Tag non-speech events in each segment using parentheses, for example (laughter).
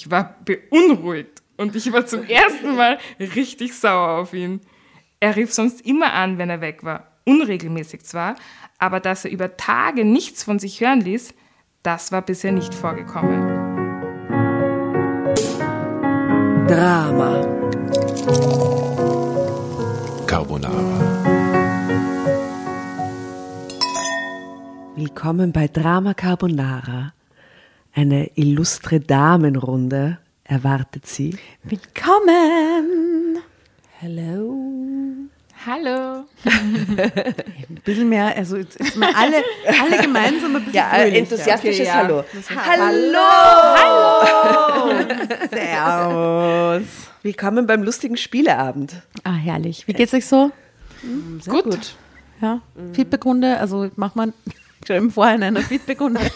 Ich war beunruhigt und ich war zum ersten Mal richtig sauer auf ihn. Er rief sonst immer an, wenn er weg war. Unregelmäßig zwar, aber dass er über Tage nichts von sich hören ließ, das war bisher nicht vorgekommen. Drama. Carbonara. Willkommen bei Drama Carbonara. Eine illustre Damenrunde erwartet Sie. Willkommen! Hello. Hallo. Ein bisschen mehr, also jetzt, jetzt mal alle, alle gemeinsam ein bisschen Ja, ein fröhlicher. enthusiastisches Okay, ja. Hallo. Hallo! Servus! Willkommen beim lustigen Spieleabend. Ah, herrlich. Wie geht's euch so? Sehr Gut. Ja, Feedbackrunde, also macht man schon im Vorhinein eine Feedbackrunde. (laughs) (laughs)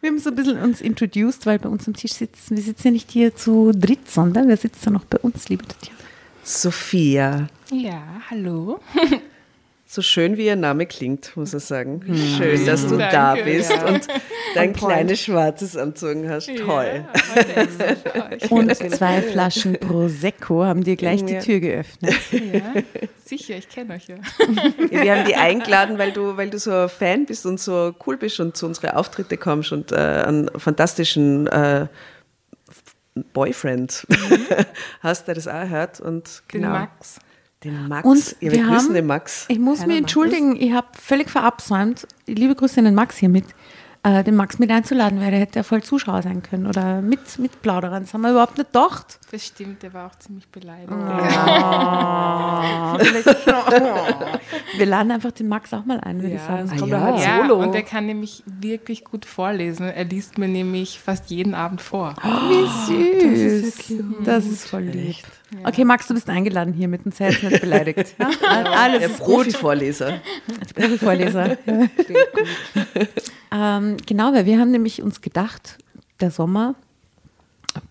wir haben so ein bisschen uns introduced, weil bei uns am Tisch sitzen, wir sitzen ja nicht hier zu dritt, sondern wir sitzen ja noch bei uns, liebe Tatjana. Sophia. Ja, hallo. So schön wie ihr Name klingt, muss ich sagen. Schön, dass du Danke, da bist ja. und dein kleines schwarzes anzogen hast. (laughs) Toll. Ja. Und zwei Flaschen Prosecco haben dir gleich die. Tür geöffnet. Ja, sicher, ich kenne euch ja. Wir haben die eingeladen, weil du, weil du so ein Fan bist und so cool bist und zu unseren Auftritte kommst und äh, einen fantastischen äh, Boyfriend (laughs) hast, der das auch hört. Und Den genau. Max. Den Max. Und ja, wir, grüßen haben- den Max. Ich muss mich entschuldigen, ich habe völlig verabsäumt. Liebe Grüße an den Max hiermit, äh, den Max mit einzuladen, weil der hätte ja voll Zuschauer sein können oder mit, mit Plauderern. Das haben wir überhaupt nicht gedacht. Das stimmt, der war auch ziemlich beleidigt. (laughs) Wir laden einfach den Max auch mal ein, würde ich Ja, sagen. das Ah, ja. halt Ja, solo. und er kann nämlich wirklich gut vorlesen. Er liest mir nämlich fast jeden Abend vor. Wie süß. Das ist voll lieb. Okay, Max, du bist eingeladen hier mit dem jetzt nicht beleidigt. (laughs) Ja? Alles Der ist gut. Profi-Vorleser. Profi-Vorleser. (laughs) ähm, genau, weil wir haben nämlich uns gedacht, der Sommer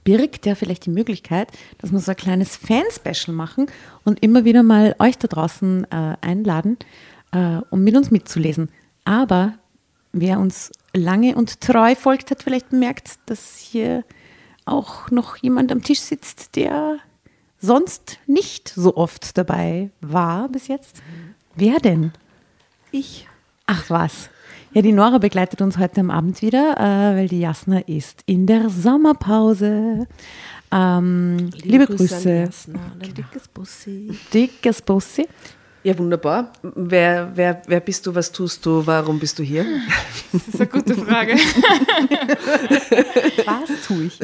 birgt ja vielleicht die Möglichkeit, dass wir so ein kleines Fan-Special machen und immer wieder mal euch da draußen äh, einladen, äh, um mit uns mitzulesen. Aber wer uns lange und treu folgt, hat vielleicht bemerkt, dass hier auch noch jemand am Tisch sitzt, der sonst nicht so oft dabei war bis jetzt. Wer denn? Ich. Ach was. Ja, die Nora begleitet uns heute am Abend wieder, äh, weil die Jasna ist in der Sommerpause. Ähm, liebe, Grüße. Ein dickes Bussi. Dickes Bussi. Ja, wunderbar. Wer, wer, wer bist du, was tust du, warum bist du hier? Das ist eine gute Frage. (laughs) Was tue ich?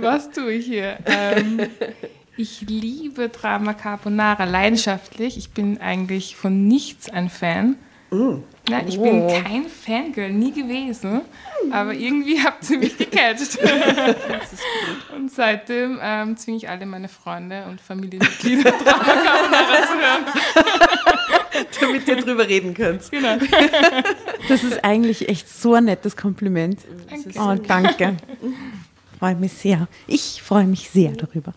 Was tue ich hier? Ähm, ich liebe Drama Carbonara leidenschaftlich. Ich bin eigentlich von nichts ein Fan. Nein, ich bin kein Fangirl, nie gewesen. Aber irgendwie habt ihr mich gecatcht. (laughs) Und seitdem ähm, zwinge ich alle meine Freunde und Familienmitglieder Drama Carbonara zu hören. (laughs) Damit ihr drüber reden könnt. Genau. (laughs) Das ist eigentlich echt so ein nettes Kompliment. Oh, danke. Freue mich sehr. Ich freue mich sehr darüber.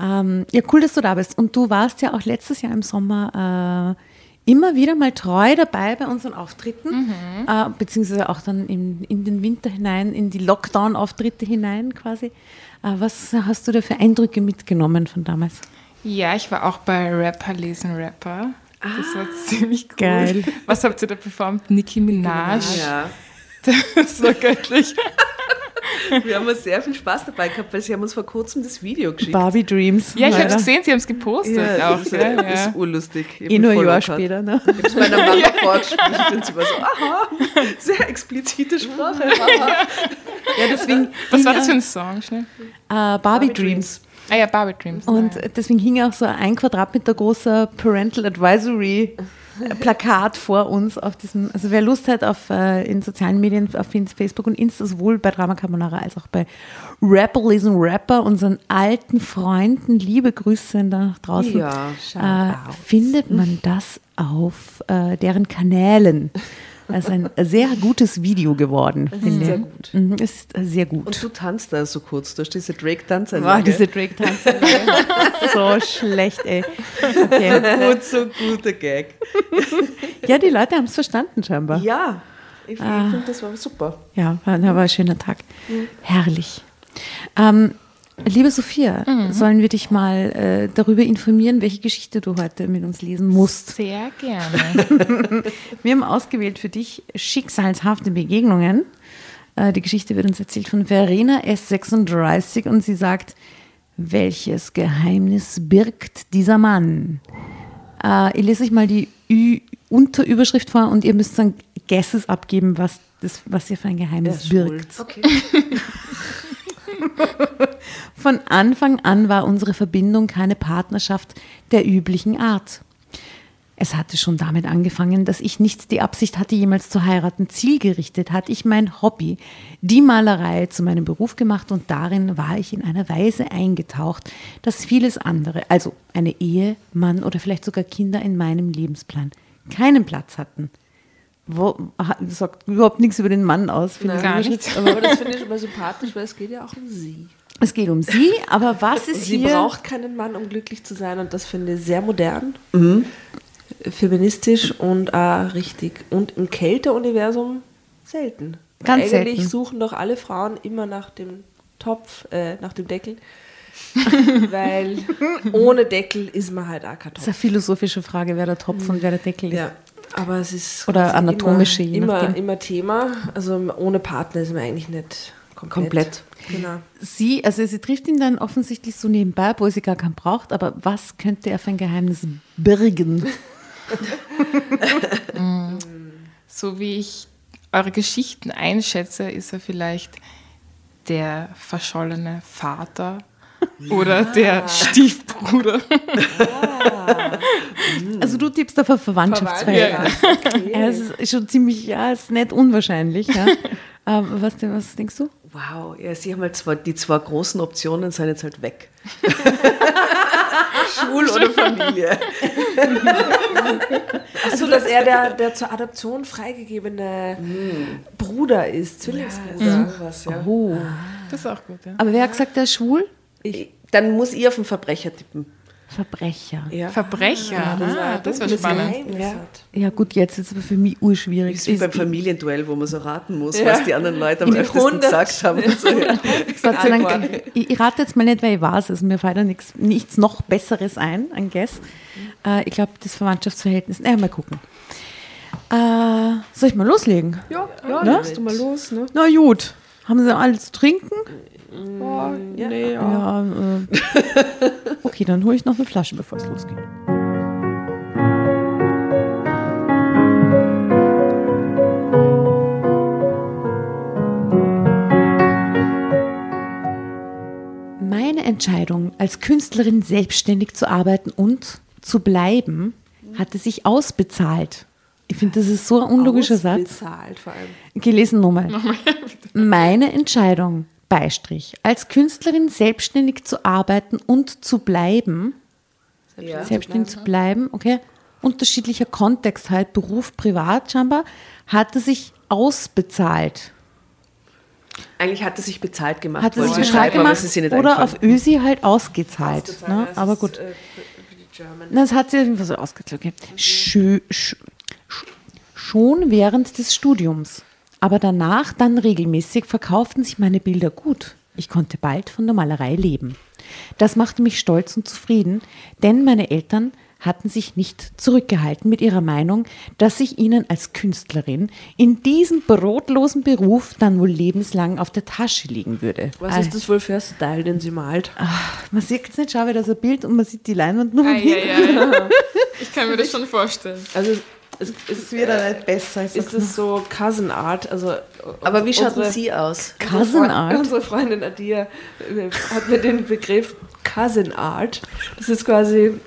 Ähm, ja, cool, dass du da bist. Und du warst ja auch letztes Jahr im Sommer äh, immer wieder mal treu dabei bei unseren Auftritten, äh, beziehungsweise auch dann in, in den Winter hinein, in die Lockdown-Auftritte hinein quasi. Äh, was hast du da für Eindrücke mitgenommen von damals? Ja, ich war auch bei Rapper lesen Rapper. Das war ziemlich cool. Geil. Was habt ihr da performt? Nicki Minaj. Ja. Das war göttlich. (laughs) Wir haben sehr viel Spaß dabei gehabt, weil sie haben uns vor kurzem das Video geschickt. Barbie Dreams. Ja, ich habe es gesehen, sie haben es gepostet Ja, auch. ist, gell? das Ja. ist urlustig. Eh nur ein Jahr gehabt. später. Ne? Ich habe es meiner Mama (laughs) vorgespielt und sie war so, aha, sehr explizite Sprache. (laughs) Ja, deswegen Was war das für ein Song? Schnell? äh, Barbie, Dreams. Ah ja, Barbie Dreams. Und ja. deswegen hing auch so ein Quadratmeter großer Parental Advisory Plakat vor uns auf diesem, also wer Lust hat auf äh, in sozialen Medien, auf Facebook und Insta, sowohl bei Drama Carbonara als auch bei Rapper Lesen Rapper, unseren alten Freunden, liebe Grüße nach draußen, Ja, äh, findet man das auf äh, deren Kanälen. Das ist ein sehr gutes Video geworden, finde sehr ich. gut. Mhm, ist sehr gut. Und du tanzt da so kurz, du hast diese War Drake-Tanzanlage. diese drake tanze (laughs) so schlecht, ey. Okay. gut, so guter Gag. (laughs) Ja, die Leute haben es verstanden scheinbar. Ja, Ich, ich finde, das war super. Ja, war, war ein schöner Tag. Herrlich. Ähm, liebe Sophia, sollen wir dich mal äh, darüber informieren, welche Geschichte du heute mit uns lesen musst? Sehr gerne. (laughs) Wir haben ausgewählt für dich schicksalshafte Begegnungen. Äh, die Geschichte wird uns erzählt von Verena S36 und sie sagt, welches Geheimnis birgt dieser Mann? Äh, ich lese euch mal die Ü Unterüberschrift vor und ihr müsst dann Guesses abgeben, was, das, was ihr für ein Geheimnis birgt. Okay. (laughs) (laughs) Von Anfang an war unsere Verbindung keine Partnerschaft der üblichen Art. Es hatte schon damit angefangen, dass ich nicht die Absicht hatte, jemals zu heiraten. Zielgerichtet hatte ich mein Hobby, die Malerei, zu meinem Beruf gemacht und darin war ich in einer Weise eingetaucht, dass vieles andere, also eine Ehe, Mann oder vielleicht sogar Kinder in meinem Lebensplan, keinen Platz hatten. Wo, sagt überhaupt nichts über den Mann aus. finde ich. Gar nichts. Aber das finde ich immer sympathisch, weil es geht ja auch um sie. Es geht um sie, aber was ist Sie hier? braucht keinen Mann, um glücklich zu sein und das finde ich sehr modern, feministisch und auch richtig. Und im Kälteuniversum selten. Ganz Eigentlich selten. suchen doch alle Frauen immer nach dem Topf, äh, nach dem Deckel. (laughs) weil ohne Deckel ist man halt auch kein Das ist Topf. eine philosophische Frage, wer der Topf und wer der Deckel ist. Ja, aber es ist Oder anatomische, immer, immer, immer Thema. Also ohne Partner ist man eigentlich nicht komplett. Komplett. Genau. Sie, also sie trifft ihn dann offensichtlich so nebenbei, wo sie gar keinen braucht, aber was könnte er für ein Geheimnis birgen? (laughs) So wie ich eure Geschichten einschätze, ist er vielleicht der verschollene Vater oder der Stiefbruder. (laughs) Also du tippst auf ein Verwandtschaftsverhältnis. Ja, es ist schon ziemlich, ja, es ist nicht unwahrscheinlich. Ja. Aber (laughs) was, denn- was denkst du? Wow, ja, sie haben halt zwar, die zwei großen Optionen sind jetzt halt weg. (laughs) Schul oder Familie. Also, dass er der, der zur Adoption freigegebene Bruder ist, Zwillingsbruder. Was, ja. Oh. Das ist auch gut, ja. Aber wer hat gesagt, der ist schwul? Ich, dann muss ich auf den Verbrecher tippen. Verbrecher. Ja. Verbrecher, ah, das war spannend. Ja. Ja gut, jetzt ist es aber für mich urschwierig. Das ist wie beim Familienduell, wo man so raten muss, Ja. was die anderen Leute am In öftesten Runde. gesagt haben. So, (laughs) ja. Gott sei Dank, ich, ich rate jetzt mal nicht, weil ich weiß es. Mir fällt da nichts, nichts noch Besseres ein, ein Guess. Äh, ich glaube, das Verwandtschaftsverhältnis. Naja, mal gucken. Äh, soll ich mal loslegen? Ja, ja, Ne? du mal los. Ne? Na gut. Haben Sie alles zu trinken? Ja, nee, ja. Ja. äh, (laughs) okay, dann hole ich noch eine Flasche, bevor es losgeht. Meine Entscheidung, als Künstlerin selbstständig zu arbeiten und zu bleiben, hatte sich ausbezahlt. Ich finde, das ist so ein unlogischer Satz. Ausbezahlt vor allem. Gelesen nochmal. (laughs) Meine Entscheidung, Beistrich, als Künstlerin selbstständig zu arbeiten und zu bleiben, Ja. selbstständig zu bleiben, okay, unterschiedlicher Kontext halt, Beruf, Privat scheinbar, hatte sich ausbezahlt. Eigentlich hat er sich bezahlt gemacht. Hat er sich bezahlt gemacht es oder auf Ösi halt ausgezahlt. ne? Aber gut. äh. Na, Das hat sie irgendwie so ausgezahlt. Okay. Schö, sch, sch, schon während des Studiums, aber danach dann regelmäßig verkauften sich meine Bilder gut. Ich konnte bald von der Malerei leben. Das machte mich stolz und zufrieden, denn meine Eltern hatten sich nicht zurückgehalten mit ihrer Meinung, dass ich ihnen als Künstlerin in diesem brotlosen Beruf dann wohl lebenslang auf der Tasche liegen würde. Was ist das wohl für ein Style, den sie malt? Man sieht jetzt nicht, schau wieder so ein Bild und man sieht die Leinwand nur Ah, hinten. ja, ja. Ich kann mir das schon vorstellen. Also, es, es, Es wird ja nicht besser. ist es so Cousin Art? Also, Aber wie schaut sie aus? Cousin Art? Unsere Freundin Adia äh, hat mir den Begriff Cousin Art. Das ist quasi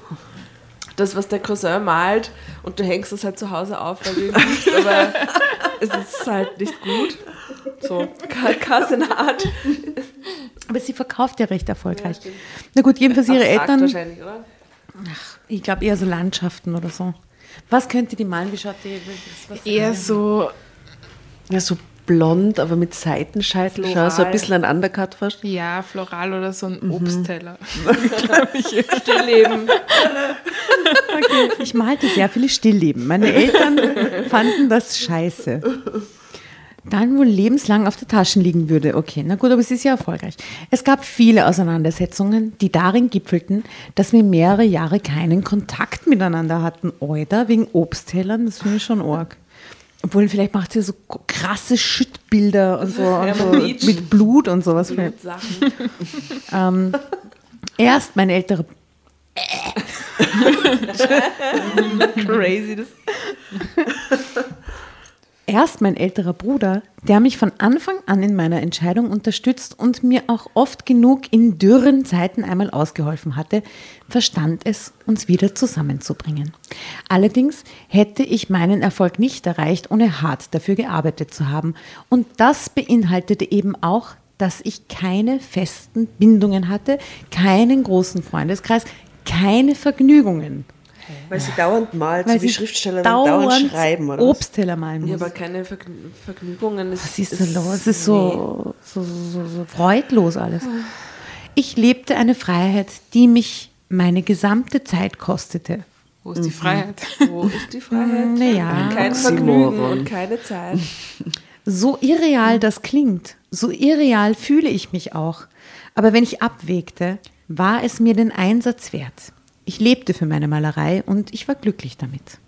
das, was der Cousin malt und du hängst es halt zu Hause auf, weil du ihn liebst, aber es ist halt nicht gut. So, Cousin Art. Aber sie verkauft ja recht erfolgreich. Na gut, jedenfalls ihre Eltern, wahrscheinlich, oder? Ich glaube eher so Landschaften oder so. Was könnte die malen? Wie schaut die? Eher so, Ja, so blond, aber mit Seitenscheitel. Schau, so ein Floral. bisschen ein Undercut fast. ja, floral oder so Mhm. ein Obstteller. (laughs) Stillleben. Okay, ich malte sehr viele Stillleben. Meine Eltern fanden das scheiße. Dann wohl lebenslang auf der Tasche liegen würde. Okay, na gut, aber es ist ja erfolgreich. Es gab viele Auseinandersetzungen, die darin gipfelten, dass wir mehrere Jahre keinen Kontakt miteinander hatten. Oder wegen Obsttellern, das finde ich schon arg. Obwohl, vielleicht macht sie so krasse Schüttbilder und so, und so mit Blut und sowas. Mit Sachen. (laughs) Ähm, erst mein älterer (laughs) Crazy. Das. (laughs) Erst mein älterer Bruder, der mich von Anfang an in meiner Entscheidung unterstützt und mir auch oft genug in dürren Zeiten einmal ausgeholfen hatte, verstand es, uns wieder zusammenzubringen. Allerdings hätte ich meinen Erfolg nicht erreicht, ohne hart dafür gearbeitet zu haben. Und das beinhaltete eben auch, dass ich keine festen Bindungen hatte, keinen großen Freundeskreis, keine Vergnügungen. Weil sie dauernd malt, Weil so wie sie Schriftsteller dann dauernd schreiben, oder? Obstteller malen Ja, muss. aber keine Vergn Vergnügungen. Es Was ist da los? Es ist so, so, so, so freudlos alles. Ich lebte eine Freiheit, die mich meine gesamte Zeit kostete. Wo ist die Freiheit? (laughs) Wo ist die Freiheit? Naja, Kein. Vergnügen und keine Zeit. (laughs) so irreal das klingt, so irreal fühle ich mich auch. Aber wenn ich abwägte, war es mir den Einsatz wert. Ich lebte für meine Malerei und ich war glücklich damit.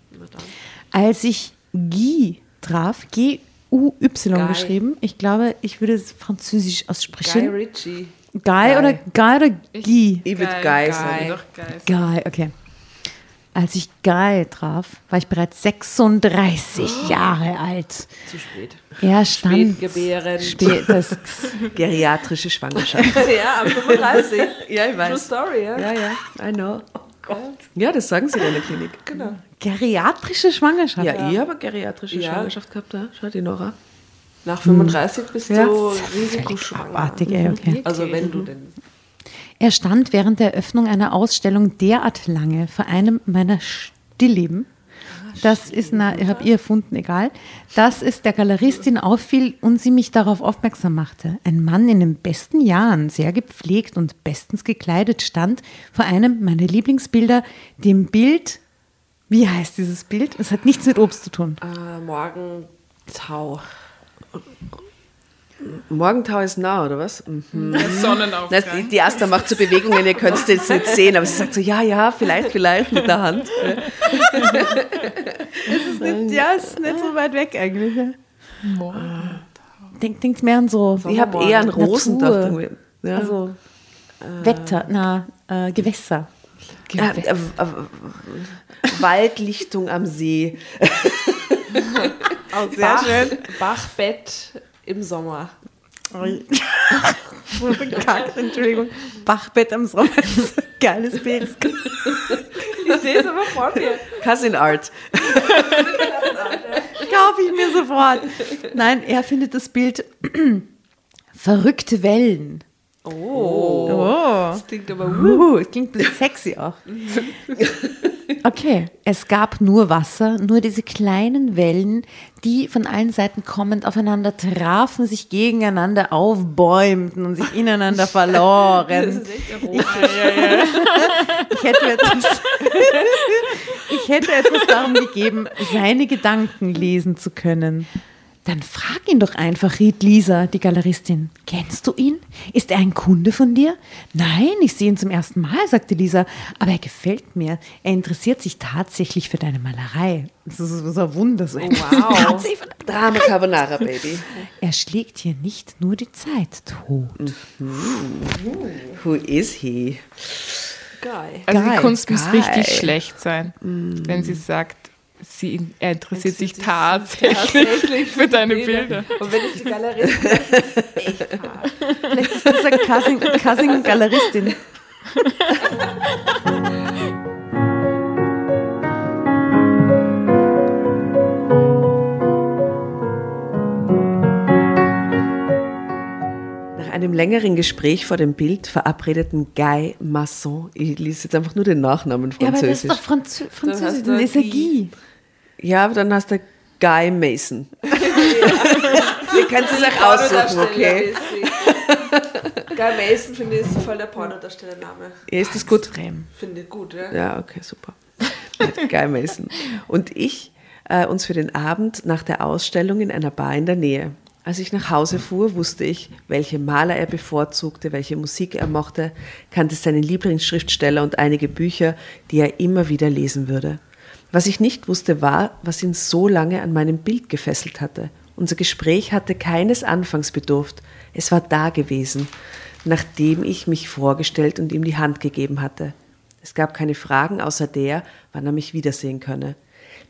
Als ich Guy traf, G-U-Y Guy. geschrieben, ich glaube, ich würde es französisch Guy aussprechen. Ritchie. Guy oder Guy oder Guy? Ich würde geil. sagen. Guy, okay. Als ich Guy traf, war ich bereits 36 Jahre alt. Zu spät. Er stand. Spätgebärend. Spät, das, (laughs) Geriatrische Schwangerschaft. (laughs) ja, am 35. ja, ich True weiß. Story, ja? Ja, ja, I know. Ja, das sagen sie in der Klinik. (laughs) Genau. geriatrische Schwangerschaft. Ja, ich habe eine geriatrische Ja. Schwangerschaft gehabt, da. Schau die Nora. Nach 35 bist Ja. du Völlig risikoschwanger. abartig, ey, okay. Also wenn du denn... Er stand während der Eröffnung einer Ausstellung derart lange vor einem meiner Stillleben. Das ist, na, habe ihr erfunden, egal. Dass es der Galeristin auffiel und sie mich darauf aufmerksam machte. Ein Mann in den besten Jahren, sehr gepflegt und bestens gekleidet, stand vor einem meiner Lieblingsbilder, dem Bild. Wie heißt dieses Bild? Es hat nichts mit Obst zu tun. Äh, Morgentau. Morgentau ist nah, oder was? Mhm. Na, Sonnenaufgang. die, die Asta macht so Bewegungen, ihr könnt es jetzt nicht sehen, aber sie sagt so, ja, ja, vielleicht, vielleicht mit der Hand. (laughs) Ja, es ist nicht so weit weg eigentlich. Denkt, denkt mehr an so. Ich habe eher an Rosen Natur. gedacht. irgendwie. Ja. Also Wetter, na, äh, Gewässer. Äh, äh, äh, Waldlichtung am See. (laughs) Oh, Bach, Bachbett im Sommer. (laughs) Entschuldigung. Bachbett am Sommer. Geiles Bild. Ich sehe es aber vor mir. Cousin Art. Kaufe ich mir sofort. Nein, er findet das Bild (clears throat) verrückte Wellen. Oh. Oh. Das klingt aber Uh, es klingt ein bisschen sexy auch. (laughs) Okay, es gab nur Wasser, nur diese kleinen Wellen, die von allen Seiten kommend aufeinander trafen, sich gegeneinander aufbäumten und sich ineinander (laughs) verloren. Ich hätte etwas, (laughs) ich hätte etwas darum gegeben, seine Gedanken lesen zu können. Dann frag ihn doch einfach, riet Lisa, die Galeristin. Kennst du ihn? Ist er ein Kunde von dir? Nein, ich sehe ihn zum ersten Mal, sagte Lisa. Aber er gefällt mir. Er interessiert sich tatsächlich für deine Malerei. Das ist so ein Wunder. So. wow. (laughs) Tatsächlich für- Drama Carbonara, Baby. Er schlägt hier nicht nur die Zeit tot. Who is he? geil. Also die Geil, Kunst muss geil. richtig schlecht sein, wenn sie sagt, sie, er interessiert sich tatsächlich tatsächlich (laughs) für deine Bilder. Und wenn ich die Galerie (laughs) Vielleicht ist das eine Cousin, Cousin Galeristin. Nach einem längeren Gespräch vor dem Bild verabredeten Guy Masson, ich lese jetzt einfach nur den Nachnamen Ja, aber das ist französisch. doch Franzö Französisch. ist Guy. Ja, aber dann hast du Guy Mason. (laughs) Ihr könnt es euch aussuchen, okay? Guy Mason finde ich ist voll der Pornodarstellername. Ja, ist das gut? Extrem. Finde ich gut, ja. Ja, okay, super. Guy Mason. Und ich äh, uns für den Abend nach der Ausstellung in einer Bar in der Nähe. Als ich nach Hause fuhr, wusste ich, welche Maler er bevorzugte, welche Musik er mochte, kannte seine Lieblingsschriftsteller und einige Bücher, die er immer wieder lesen würde. Was ich nicht wusste, war, was ihn so lange an meinem Bild gefesselt hatte. Unser Gespräch hatte keines Anfangs bedurft. Es war da gewesen, nachdem ich mich vorgestellt und ihm die Hand gegeben hatte. Es gab keine Fragen außer der, wann er mich wiedersehen könne.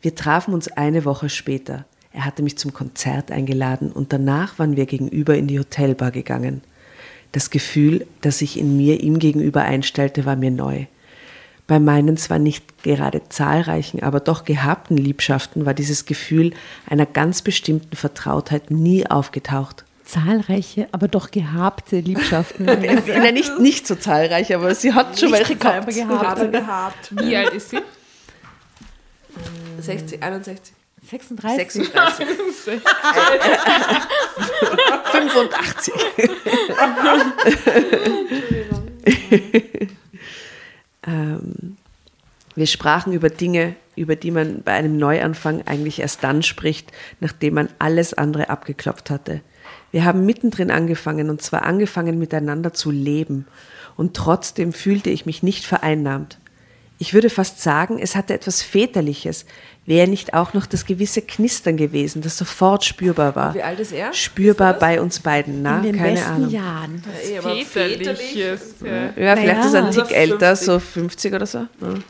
Wir trafen uns eine Woche später. Er hatte mich zum Konzert eingeladen und danach waren wir gegenüber in die Hotelbar gegangen. Das Gefühl, das sich in mir ihm gegenüber einstellte, war mir neu. Bei meinen zwar nicht gerade zahlreichen, aber doch gehabten Liebschaften war dieses Gefühl einer ganz bestimmten Vertrautheit nie aufgetaucht. Zahlreiche, aber doch gehabte Liebschaften. Nein, (laughs) nicht, nicht so zahlreich, aber sie hat schon welche gehabt. Gerade gehabt. Wie alt ist sie? 60, 61. 36. 36. 85. ähm, wir sprachen über Dinge, über die man bei einem Neuanfang eigentlich erst dann spricht, nachdem man alles andere abgeklopft hatte. Wir haben mittendrin angefangen und zwar angefangen miteinander zu leben. Und trotzdem fühlte ich mich nicht vereinnahmt. Ich würde fast sagen, es hatte etwas Väterliches. Wäre nicht auch noch das gewisse Knistern gewesen, das sofort spürbar war. Wie alt ist er? Spürbar bei uns beiden, na? In den Keine besten Ahnung. Jahren. Ja, eh, Väterliches. Ja. Ja, vielleicht Naja. ist er ein Tick Also älter, 50. so 50 oder so. Ja.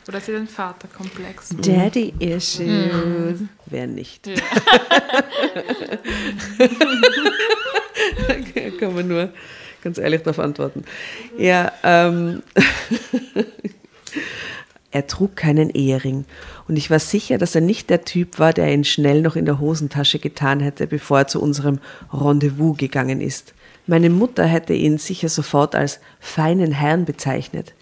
Oder sie hat einen Vaterkomplex. Daddy Issues. Wer nicht. (laughs) Kann man nur ganz ehrlich darauf antworten. Ja, ähm, (laughs) er trug keinen Ehering und ich war sicher, dass er nicht der Typ war, der ihn schnell noch in der Hosentasche getan hätte, bevor er zu unserem Rendezvous gegangen ist. Meine Mutter hätte ihn sicher sofort als feinen Herrn bezeichnet.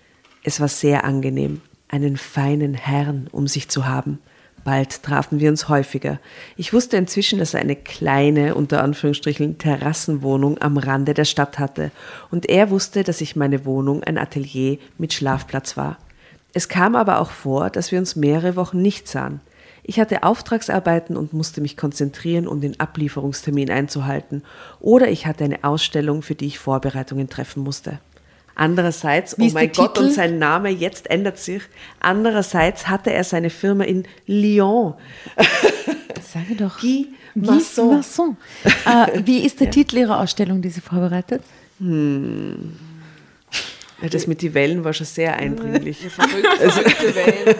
Es war sehr angenehm, einen feinen Herrn um sich zu haben. Bald trafen wir uns häufiger. Ich wusste inzwischen, dass er eine kleine, unter Anführungsstrichen, Terrassenwohnung am Rande der Stadt hatte. Und er wusste, dass ich meine Wohnung ein Atelier mit Schlafplatz war. Es kam aber auch vor, dass wir uns mehrere Wochen nicht sahen. Ich hatte Auftragsarbeiten und musste mich konzentrieren, um den Ablieferungstermin einzuhalten. Oder ich hatte eine Ausstellung, für die ich Vorbereitungen treffen musste. Andererseits, Wie oh mein Gott, Titel? und sein Name jetzt ändert sich. Andererseits hatte er seine Firma in Lyon. (laughs) Sage doch. Guy Guy Masson. Masson. Äh, wie ist der Titel Ihrer Ausstellung, die Sie vorbereitet? Ja, das mit den Wellen war schon sehr eindringlich. Verrückte, verrückte Wellen.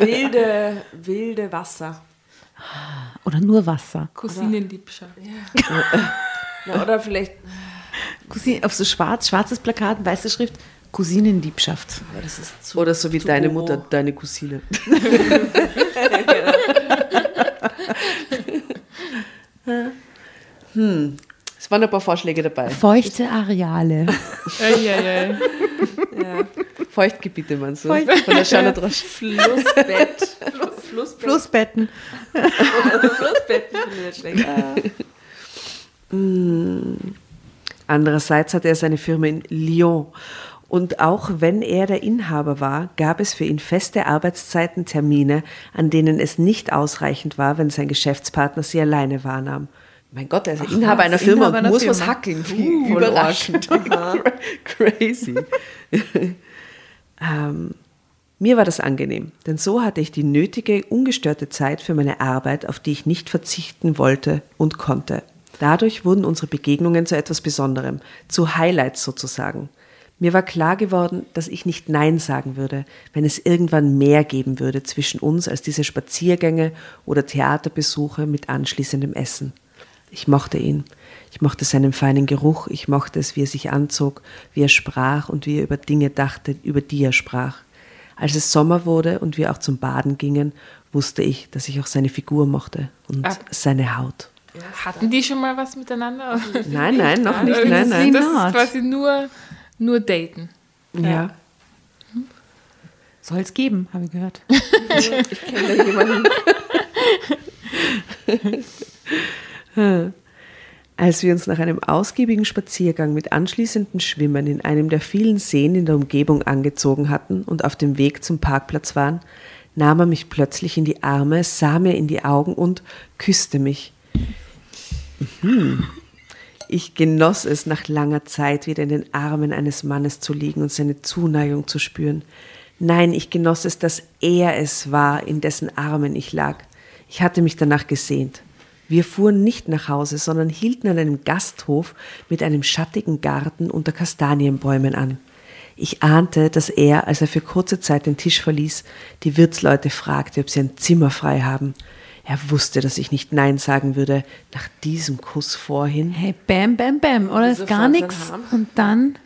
Wilde, wilde Wasser. Oder nur Wasser? Cousinenliebschaft. Na, oder vielleicht, Cousin, auf so schwarz, schwarzes Plakat, weiße Schrift, Cousinenliebschaft. ja, das ist zu, Oder so wie deine hoch. Mutter, deine Cousine. (laughs) hm. Es waren ein paar Vorschläge dabei. Feuchte Areale. (laughs) Eieiei. Ja. Feuchtgebiete meinst du? Von der Charlotte Roche. Flussbett. Fluss, Flussbett. Flussbetten. Flussbetten finde ich nicht schlecht. Andererseits hatte er seine Firma in Lyon. Und auch wenn er der Inhaber war, gab es für ihn feste Arbeitszeiten, Termine, an denen es nicht ausreichend war, wenn sein Geschäftspartner sie alleine wahrnahm. Mein Gott, er ist Inhaber was, einer Firma Inhaber und muss was Firma. hackeln. Uh, Überraschend. (laughs) Crazy. ähm, mir war das angenehm, denn so hatte ich die nötige, ungestörte Zeit für meine Arbeit, auf die ich nicht verzichten wollte und konnte. Dadurch wurden unsere Begegnungen zu etwas Besonderem, zu Highlights sozusagen. Mir war klar geworden, dass ich nicht Nein sagen würde, wenn es irgendwann mehr geben würde zwischen uns als diese Spaziergänge oder Theaterbesuche mit anschließendem Essen. Ich mochte ihn. Ich mochte seinen feinen Geruch, ich mochte es, wie er sich anzog, wie er sprach und wie er über Dinge dachte, über die er sprach. Als es Sommer wurde und wir auch zum Baden gingen, wusste ich, dass ich auch seine Figur mochte und Ah. seine Haut. Hatten die schon mal was miteinander? Nein, nein, noch nicht, nein, das nein. ist- Das Not. ist quasi nur, nur daten. Ja. Soll es geben, habe ich gehört. (laughs) Ich kenne da jemanden. (laughs) Als wir uns nach einem ausgiebigen Spaziergang mit anschließendem Schwimmen in einem der vielen Seen in der Umgebung angezogen hatten und auf dem Weg zum Parkplatz waren, nahm er mich plötzlich in die Arme, sah mir in die Augen und küsste mich. Mhm. Ich genoss es, nach langer Zeit wieder in den Armen eines Mannes zu liegen und seine Zuneigung zu spüren. Nein, ich genoss es, dass er es war, in dessen Armen ich lag. Ich hatte mich danach gesehnt. Wir fuhren nicht nach Hause, sondern hielten an einem Gasthof mit einem schattigen Garten unter Kastanienbäumen an. Ich ahnte, dass er, als er für kurze Zeit den Tisch verließ, die Wirtsleute fragte, ob sie ein Zimmer frei haben. Er wusste, dass ich nicht Nein sagen würde. Nach diesem Kuss vorhin. Hey, bam, bam, bam. Oder ist gar nichts. Und dann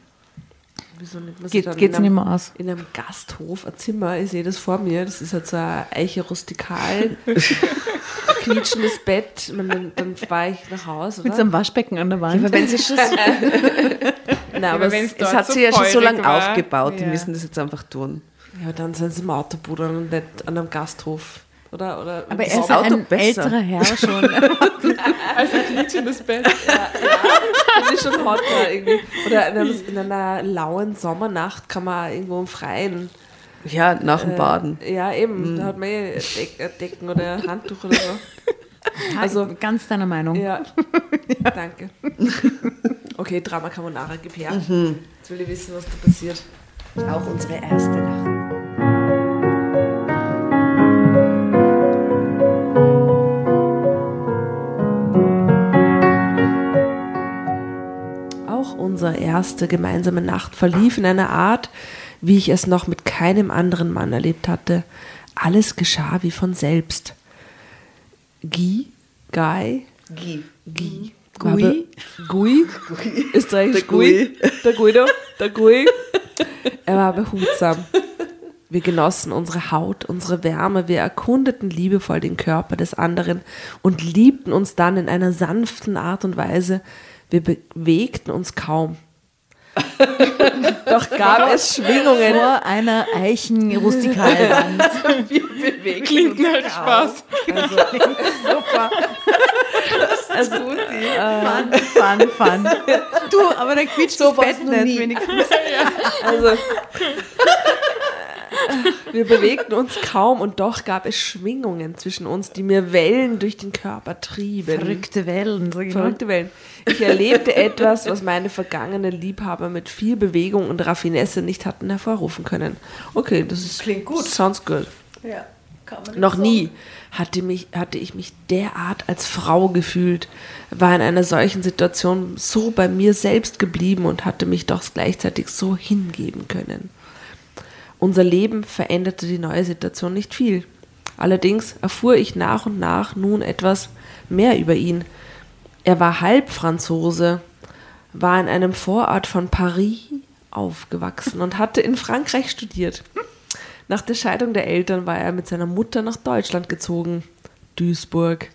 Wieso nimmt man Geht- dann geht's in einem, nicht mehr aus. In einem Gasthof, ein Zimmer, ich sehe das vor mir, das ist halt so ein Eiche rustikal, (laughs) quietschendes Bett, dann, dann fahre ich nach Hause, mit oder? so einem Waschbecken an der Wand. Aber wenn sie schon so, (laughs) Nein, aber aber es, es hat so sie ja schon so lange war, aufgebaut, die ja. müssen das jetzt einfach tun. ja, dann sind sie im Autobruder und nicht an einem Gasthof, oder? oder aber ist er ist Auto ein besser? älterer Herr schon. Also quietschendes Bett. Das ist schon hot da irgendwie. Oder in, einem, in einer lauen Sommernacht kann man irgendwo im Freien. Ja, nach dem Baden. Ja, eben. Da hat man eh Deck, äh, Decken oder ein Handtuch oder so. also ganz deiner Meinung. (laughs) Ja, danke. Okay, Drama Carbonara, gib her. Jetzt will ich wissen, was da passiert. Auch unsere erste Nacht. Unsere erste gemeinsame Nacht verlief in einer Art, wie ich es noch mit keinem anderen Mann erlebt hatte. Alles geschah wie von selbst. Guy, Guy, Guy. Guy, Gui? Gui, österreichisch Gui, Gui. der Guido, der Gui. Er war behutsam. Wir genossen unsere Haut, unsere Wärme, wir erkundeten liebevoll den Körper des anderen und liebten uns dann in einer sanften Art und Weise. Wir bewegten uns kaum. Doch gab es Schwingungen. Vor einer Eichen-Rustikalwand. (laughs) Klingt halt Spaß. Also, (laughs) fun, fun, fun. Du, aber dann quietscht So das Bett nicht wenigstens. (laughs) Also, wir bewegten uns kaum und doch gab es Schwingungen zwischen uns, die mir Wellen durch den Körper trieben. Verrückte Wellen, ich mal. Verrückte Wellen. Ich erlebte etwas, was meine vergangenen Liebhaber mit viel Bewegung und Raffinesse nicht hatten hervorrufen können. Okay, das ist, klingt gut. Sounds good. Ja, Noch nie hatte, mich, hatte ich mich derart als Frau gefühlt, war in einer solchen Situation so bei mir selbst geblieben und hatte mich doch gleichzeitig so hingeben können. Unser Leben veränderte die neue Situation nicht viel. Allerdings erfuhr ich nach und nach nun etwas mehr über ihn. Er war Halbfranzose, war in einem Vorort von Paris aufgewachsen und hatte in Frankreich studiert. Nach der Scheidung der Eltern war er mit seiner Mutter nach Deutschland gezogen. Duisburg.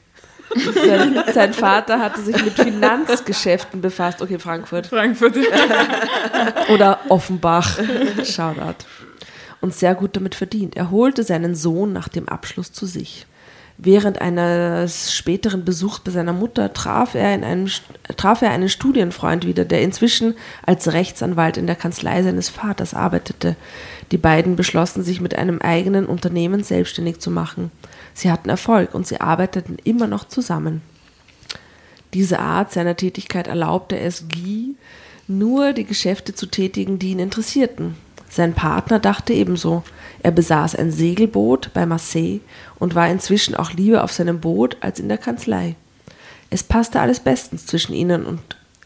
Sein, sein Vater hatte sich mit Finanzgeschäften befasst. Okay, Frankfurt. Frankfurt. Oder Offenbach. Shoutout. Und sehr gut damit verdient. Er holte seinen Sohn nach dem Abschluss zu sich. Während eines späteren Besuchs bei seiner Mutter traf er, in einem, traf er einen Studienfreund wieder, der inzwischen als Rechtsanwalt in der Kanzlei seines Vaters arbeitete. Die beiden beschlossen, sich mit einem eigenen Unternehmen selbstständig zu machen. Sie hatten Erfolg und sie arbeiteten immer noch zusammen. Diese Art seiner Tätigkeit erlaubte es Guy, nur die Geschäfte zu tätigen, die ihn interessierten. Sein Partner dachte ebenso. Er besaß ein Segelboot bei Marseille und war inzwischen auch lieber auf seinem Boot als in der Kanzlei. Es passte alles bestens zwischen ihnen und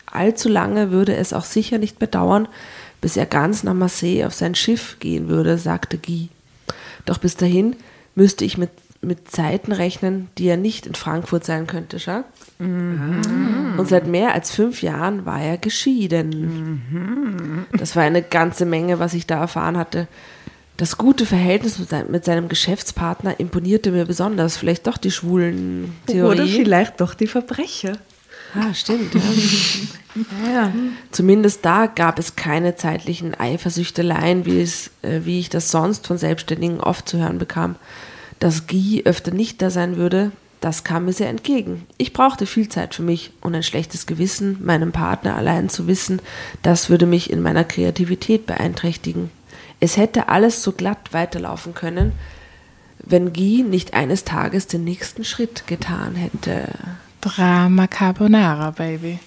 allzu lange würde es auch sicher nicht bedauern, bis er ganz nach Marseille auf sein Schiff gehen würde, sagte Guy. Doch bis dahin müsste ich mit, mit Zeiten rechnen, die er nicht in Frankfurt sein könnte, schau? Und seit mehr als fünf Jahren war er geschieden. Das war eine ganze Menge, was ich da erfahren hatte. Das gute Verhältnis mit, sein, mit seinem Geschäftspartner imponierte mir besonders. Vielleicht doch die schwulen Oder Theorie. vielleicht doch die Verbrecher. Ah, stimmt. (laughs) Ja. Zumindest da gab es keine zeitlichen Eifersüchteleien, wie, es, äh, wie ich das sonst von Selbstständigen oft zu hören bekam. Dass Guy öfter nicht da sein würde, das kam mir sehr entgegen. Ich brauchte viel Zeit für mich und ein schlechtes Gewissen, meinem Partner allein zu wissen, das würde mich in meiner Kreativität beeinträchtigen. Es hätte alles so glatt weiterlaufen können, wenn Guy nicht eines Tages den nächsten Schritt getan hätte. Drama Carbonara, Baby.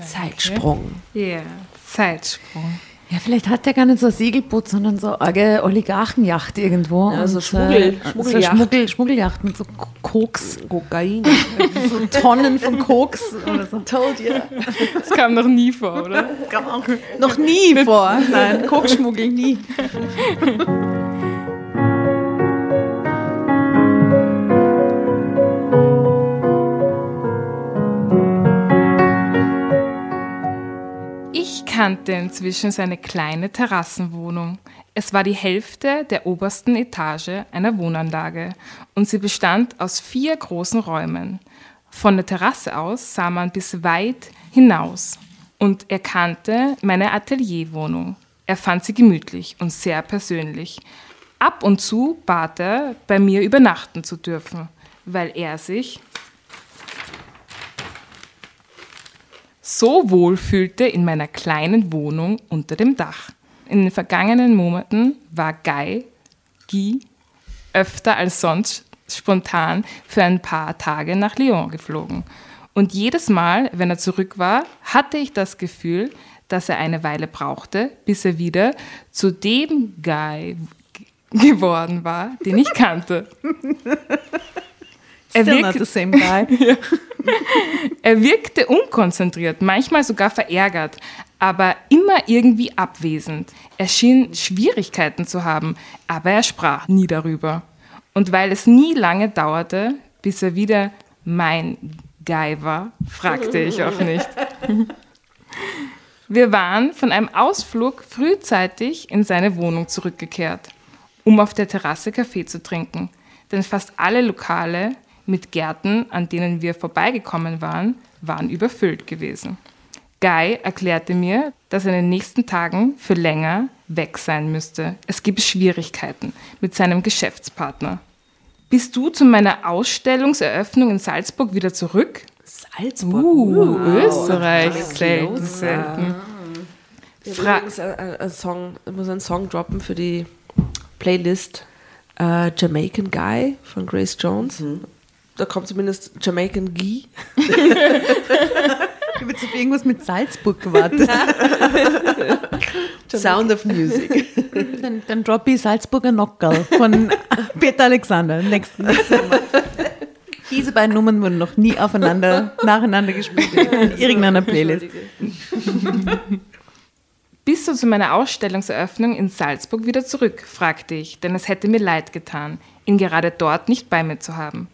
Zeitsprung. Ja, Zeitsprung. Ja, vielleicht hat der gar nicht so ein Segelboot, sondern so eine Oligarchenjacht irgendwo. Ja, so Und, Schmuggel- äh, so Schmuggeljacht. Schmuggel, Schmuggeljacht mit so Koks, Kokain. (laughs) so Tonnen von Koks oder so. Told you. Das kam noch nie vor, oder? Noch nie vor. Nein, Koksschmuggel nie. (laughs) kannte inzwischen seine kleine Terrassenwohnung. Es war die Hälfte der obersten Etage einer Wohnanlage und sie bestand aus vier großen Räumen. Von der Terrasse aus sah man bis weit hinaus und er kannte meine Atelierwohnung. Er fand sie gemütlich und sehr persönlich. Ab und zu bat er, bei mir übernachten zu dürfen, weil er sich so wohl fühlte in meiner kleinen Wohnung unter dem Dach. In den vergangenen Monaten war Guy, Guy öfter als sonst spontan für ein paar Tage nach Lyon geflogen. Und jedes Mal, wenn er zurück war, hatte ich das Gefühl, dass er eine Weile brauchte, bis er wieder zu dem Guy (laughs) geworden war, den ich kannte. (laughs) Er Still not wirkte- the same guy. (laughs) er wirkte unkonzentriert, manchmal sogar verärgert, aber immer irgendwie abwesend. Er schien Schwierigkeiten zu haben, aber er sprach nie darüber. Und weil es nie lange dauerte, bis er wieder mein Guy war, fragte ich auch nicht. Wir waren von einem Ausflug frühzeitig in seine Wohnung zurückgekehrt, um auf der Terrasse Kaffee zu trinken. Denn fast alle Lokale mit Gärten, an denen wir vorbeigekommen waren, waren überfüllt gewesen. Guy erklärte mir, dass er in den nächsten Tagen für länger weg sein müsste. Es gibt Schwierigkeiten mit seinem Geschäftspartner. Bist du zu meiner Ausstellungseröffnung in Salzburg wieder zurück? Salzburg. Uh, Österreich, Closer. selten, selten. Ich Fra- Übrigens, ein Song, ich muss einen Song droppen für die Playlist äh, Jamaican Guy von Grace Jones. Da kommt zumindest Jamaican Guy. (laughs) Ich habe jetzt auf irgendwas mit Salzburg gewartet. (laughs) (laughs) Sound of Music. Dann, dann droppe ich Salzburger Nockerl von Peter Alexander. Nächsten Sommer. Diese beiden Nummern wurden noch nie aufeinander, nacheinander gespielt in irgendeiner Playlist. Bist du zu meiner Ausstellungseröffnung in Salzburg wieder zurück? fragte ich, denn es hätte mir leid getan, ihn gerade dort nicht bei mir zu haben.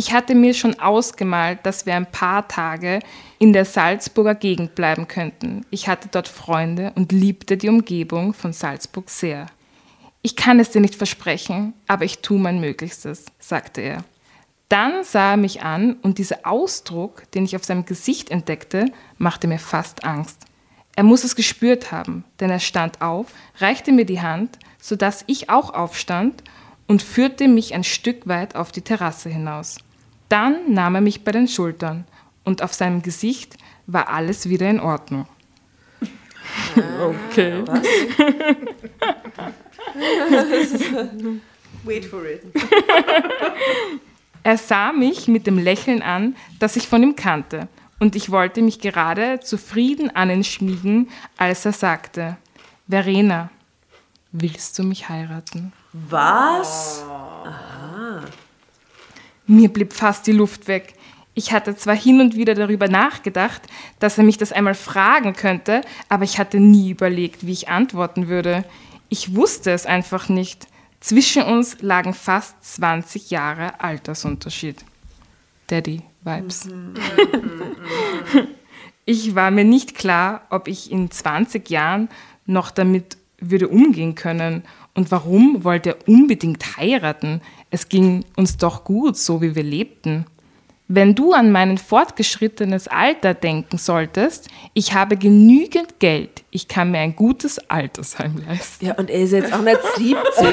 Ich hatte mir schon ausgemalt, dass wir ein paar Tage in der Salzburger Gegend bleiben könnten. Ich hatte dort Freunde und liebte die Umgebung von Salzburg sehr. Ich kann es dir nicht versprechen, aber ich tue mein Möglichstes, sagte er. Dann sah er mich an und dieser Ausdruck, den ich auf seinem Gesicht entdeckte, machte mir fast Angst. Er muss es gespürt haben, denn er stand auf, reichte mir die Hand, sodass ich auch aufstand und führte mich ein Stück weit auf die Terrasse hinaus. Dann nahm er mich bei den Schultern und auf seinem Gesicht war alles wieder in Ordnung. Okay. (laughs) Wait for it. Er sah mich mit dem Lächeln an, das ich von ihm kannte, und ich wollte mich gerade zufrieden an ihn schmiegen, als er sagte, Verena, willst du mich heiraten? Was? Mir blieb fast die Luft weg. Ich hatte zwar hin und wieder darüber nachgedacht, dass er mich das einmal fragen könnte, aber ich hatte nie überlegt, wie ich antworten würde. Ich wusste es einfach nicht. Zwischen uns lagen fast 20 Jahre Altersunterschied. Daddy Vibes. (laughs) ich war mir nicht klar, ob ich in 20 Jahren noch damit würde umgehen können. Und warum wollte er unbedingt heiraten? Es ging uns doch gut, so wie wir lebten. Wenn du an mein fortgeschrittenes Alter denken solltest, ich habe genügend Geld. Ich kann mir ein gutes Altersheim leisten. Ja, und er ist jetzt auch nicht 70.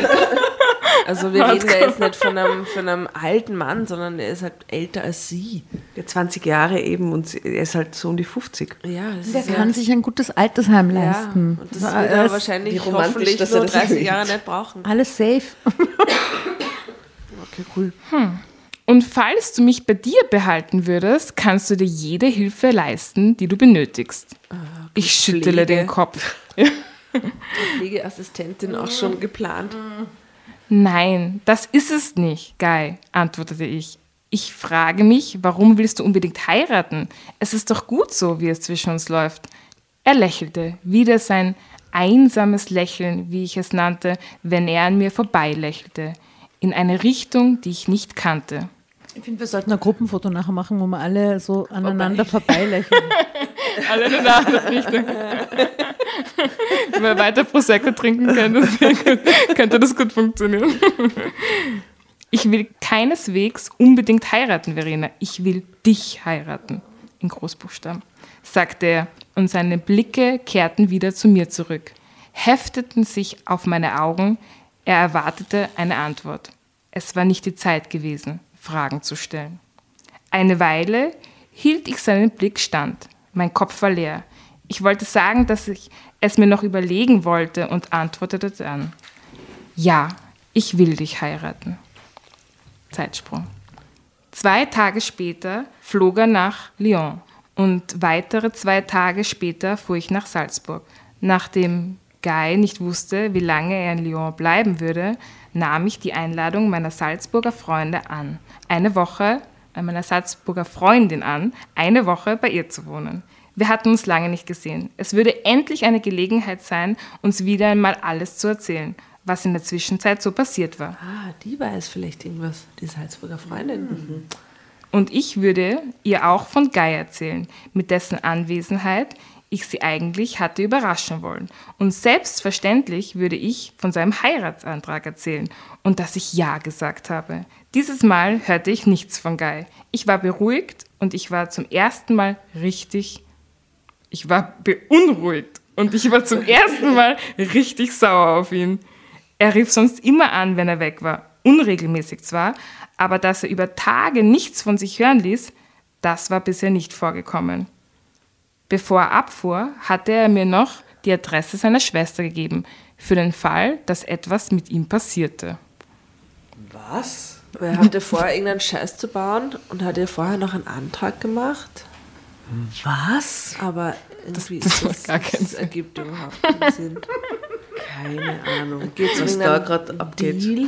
Also wir reden ja jetzt nicht von einem, von einem alten Mann, sondern er ist halt älter als sie. Ja, 20 Jahre eben und er ist halt so um die 50. Ja, ist kann ja, sich ein gutes Altersheim ja, leisten? und das wird er wahrscheinlich hoffentlich dass er nur das 30 erwähnt. Jahre nicht brauchen. alles safe. (coughs) Okay, cool. Und falls du mich bei dir behalten würdest, kannst du dir jede Hilfe leisten, die du benötigst. ich schüttele Pflege. den Kopf. Pflegeassistentin auch schon geplant. Nein, das ist es nicht, Guy, antwortete ich. Ich frage mich, warum willst du unbedingt heiraten? Es ist doch gut so, wie es zwischen uns läuft. Er lächelte, wieder sein einsames Lächeln, wie ich es nannte, wenn er an mir vorbeilächelte, in eine Richtung, die ich nicht kannte. Ich finde, wir sollten ein Gruppenfoto nachher machen, wo wir alle so aneinander (laughs) vorbeilächeln. Alle in eine andere Richtung. Wenn wir weiter Prosecco trinken können, (laughs) könnte das gut funktionieren. Ich will keineswegs unbedingt heiraten, Verena. Ich will dich heiraten. In Großbuchstaben, sagte er, und seine Blicke kehrten wieder zu mir zurück, hefteten sich auf meine Augen. Er erwartete eine Antwort. Es war nicht die Zeit gewesen, Fragen zu stellen. Eine Weile hielt ich seinen Blick stand. Mein Kopf war leer. Ich wollte sagen, dass ich es mir noch überlegen wollte und antwortete dann. Ja, ich will dich heiraten. Zeitsprung. Zwei Tage später flog er nach Lyon und weitere zwei Tage später fuhr ich nach Salzburg. Nachdem Guy nicht wusste, wie lange er in Lyon bleiben würde, nahm ich die Einladung meiner Salzburger Freunde an, eine Woche äh, meiner Salzburger Freundin an, eine Woche bei ihr zu wohnen. Wir hatten uns lange nicht gesehen. Es würde endlich eine Gelegenheit sein, uns wieder einmal alles zu erzählen, was in der Zwischenzeit so passiert war. Ah, die weiß vielleicht irgendwas, die Salzburger Freundin. Mhm. Und ich würde ihr auch von Guy erzählen, mit dessen Anwesenheit ich sie eigentlich hatte überraschen wollen. Und selbstverständlich würde ich von seinem Heiratsantrag erzählen und dass ich Ja gesagt habe. Dieses Mal hörte ich nichts von Guy. Ich war beruhigt und ich war zum ersten Mal richtig, ich war beunruhigt und ich war zum ersten Mal richtig sauer auf ihn. Er rief sonst immer an, wenn er weg war. Unregelmäßig zwar, aber dass er über Tage nichts von sich hören ließ, das war bisher nicht vorgekommen. Bevor er abfuhr, hatte er mir noch die Adresse seiner Schwester gegeben, für den Fall, dass etwas mit ihm passierte. Was? Er hatte vor, irgendeinen Scheiß zu bauen und hat ja vorher noch einen Antrag gemacht. Was? Aber irgendwie das ist macht gar keinen das Sinn. ergibt überhaupt keinen Sinn. Keine Ahnung, Geht's was um da gerade abgeht. Deal?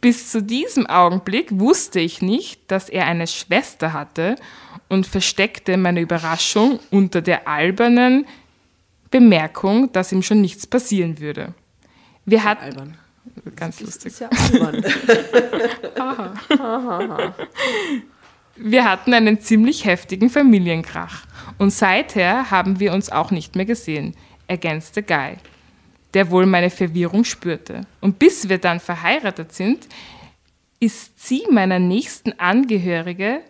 Bis zu diesem Augenblick wusste ich nicht, dass er eine Schwester hatte und versteckte meine Überraschung unter der albernen Bemerkung, dass ihm schon nichts passieren würde. Wir hatten Albern. ganz Das lustig. ist ja albern. (laughs) Wir hatten einen ziemlich heftigen Familienkrach und seither haben wir uns auch nicht mehr gesehen, ergänzte Guy, der wohl meine Verwirrung spürte. Und bis wir dann verheiratet sind, ist sie meiner nächsten Angehörige,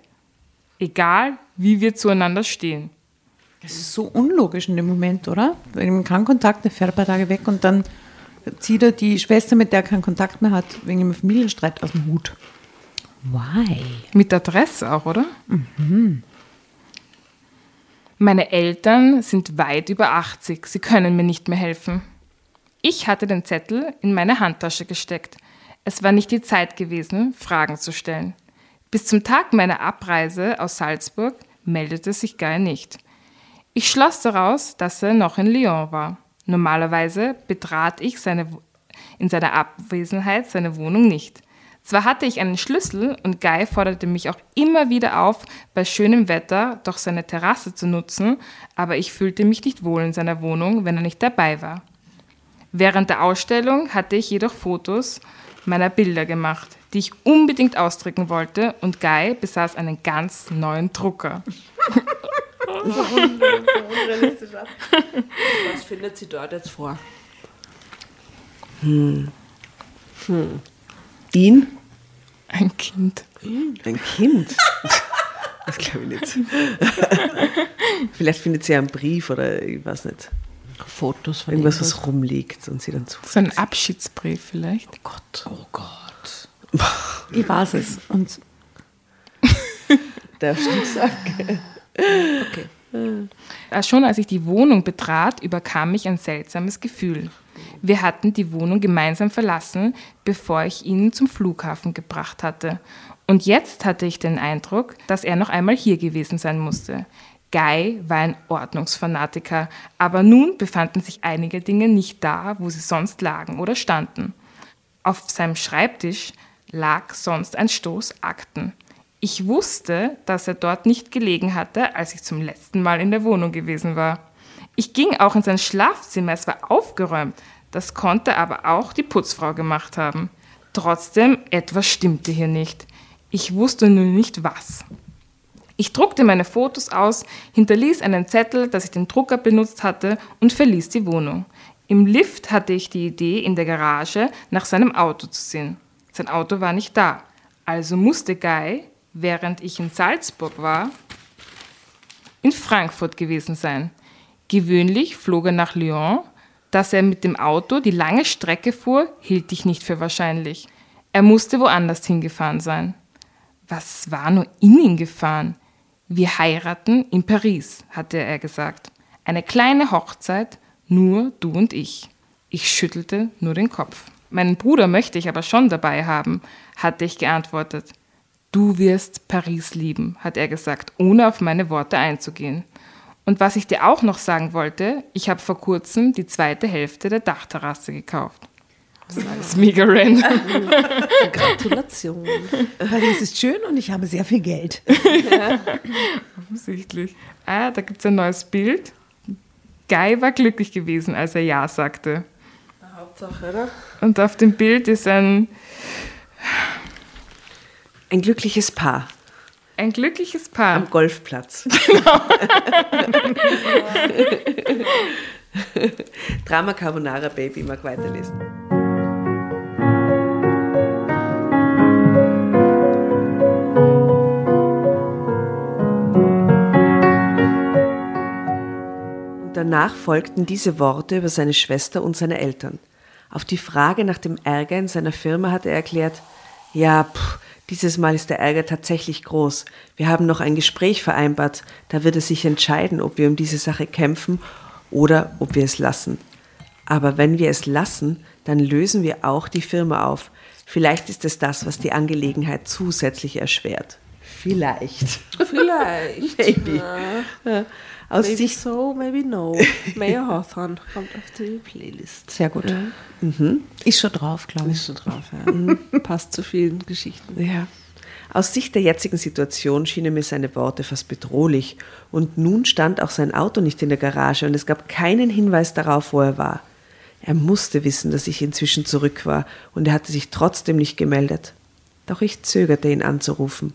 egal wie wir zueinander stehen. Das ist so unlogisch in dem Moment, oder? Wenn man keinen Kontakt, der fährt ein paar Tage weg und dann zieht er die Schwester, mit der er keinen Kontakt mehr hat, wegen einem Familienstreit aus dem Hut. Why? Mit Adresse auch, oder? Meine Eltern sind weit über 80. Sie können mir nicht mehr helfen. Ich hatte den Zettel in meine Handtasche gesteckt. Es war nicht die Zeit gewesen, Fragen zu stellen. Bis zum Tag meiner Abreise aus Salzburg meldete sich Guy nicht. Ich schloss daraus, dass er noch in Lyon war. Normalerweise betrat ich seine, in seiner Abwesenheit seine Wohnung nicht. Zwar hatte ich einen Schlüssel und Guy forderte mich auch immer wieder auf, bei schönem Wetter doch seine Terrasse zu nutzen, aber ich fühlte mich nicht wohl in seiner Wohnung, wenn er nicht dabei war. Während der Ausstellung hatte ich jedoch Fotos meiner Bilder gemacht, die ich unbedingt ausdrücken wollte und Guy besaß einen ganz neuen Drucker. (laughs) Was findet sie dort jetzt vor? Ihn? Ein Kind. Ein Kind? Das glaube ich nicht. (laughs) Vielleicht findet sie einen Brief oder ich weiß nicht. Fotos von Irgendwas, was rumliegt und sie dann zu. So ein Abschiedsbrief vielleicht. Oh Gott. Oh Gott. Ich weiß es. Und (laughs) Darfst du sagen? Okay. Äh, Schon als ich die Wohnung betrat, überkam mich ein seltsames Gefühl. Wir hatten die Wohnung gemeinsam verlassen, bevor ich ihn zum Flughafen gebracht hatte. Und jetzt hatte ich den Eindruck, dass er noch einmal hier gewesen sein musste. Guy war ein Ordnungsfanatiker, aber nun befanden sich einige Dinge nicht da, wo sie sonst lagen oder standen. Auf seinem Schreibtisch lag sonst ein Stoß Akten. Ich wusste, dass er dort nicht gelegen hatte, als ich zum letzten Mal in der Wohnung gewesen war. Ich ging auch in sein Schlafzimmer, es war aufgeräumt. Das konnte aber auch die Putzfrau gemacht haben. Trotzdem, etwas stimmte hier nicht. Ich wusste nur nicht was. Ich druckte meine Fotos aus, hinterließ einen Zettel, dass ich den Drucker benutzt hatte und verließ die Wohnung. Im Lift hatte ich die Idee, in der Garage nach seinem Auto zu sehen. Sein Auto war nicht da. Also musste Guy, während ich in Salzburg war, in Frankfurt gewesen sein. Gewöhnlich flog er nach Lyon. Dass er mit dem Auto die lange Strecke fuhr, hielt ich nicht für wahrscheinlich. Er musste woanders hingefahren sein. Was war nur in ihn gefahren? Wir heiraten in Paris, hatte er gesagt. Eine kleine Hochzeit, nur du und ich. Ich schüttelte nur den Kopf. Meinen Bruder möchte ich aber schon dabei haben, hatte ich geantwortet. Du wirst Paris lieben, hat er gesagt, ohne auf meine Worte einzugehen. Und was ich dir auch noch sagen wollte, ich habe vor kurzem die zweite Hälfte der Dachterrasse gekauft. Das ist alles mega random. (laughs) Gratulation. Paris ist schön und ich habe sehr viel Geld. (laughs) Offensichtlich. Ah, da gibt es ein neues Bild. Guy war glücklich gewesen, als er Ja sagte. Hauptsache, oder? Und auf dem Bild ist ein, Ein glückliches Paar ein glückliches Paar. am Golfplatz. (laughs) Drama Carbonara Baby mag weiterlesen. Danach folgten diese Worte über seine Schwester und seine Eltern. Auf die Frage nach dem Ärger in seiner Firma hat er erklärt, ja, pff, dieses Mal ist der Ärger tatsächlich groß. Wir haben noch ein Gespräch vereinbart. Da wird es sich entscheiden, ob wir um diese Sache kämpfen oder ob wir es lassen. Aber wenn wir es lassen, dann lösen wir auch die Firma auf. Vielleicht ist es das, was die Angelegenheit zusätzlich erschwert. Vielleicht. Vielleicht. (laughs) Maybe. Ja. Aus Maybe Sicht so, maybe no. (laughs) Mayor Hawthorne kommt auf die Playlist. Sehr gut. Ist schon drauf, glaube ich. Ist schon drauf, ja. (laughs) Passt zu vielen Geschichten. Ja. Aus Sicht der jetzigen Situation schienen mir seine Worte fast bedrohlich. Und nun stand auch sein Auto nicht in der Garage und es gab keinen Hinweis darauf, wo er war. Er musste wissen, dass ich inzwischen zurück war und er hatte sich trotzdem nicht gemeldet. Doch ich zögerte, ihn anzurufen.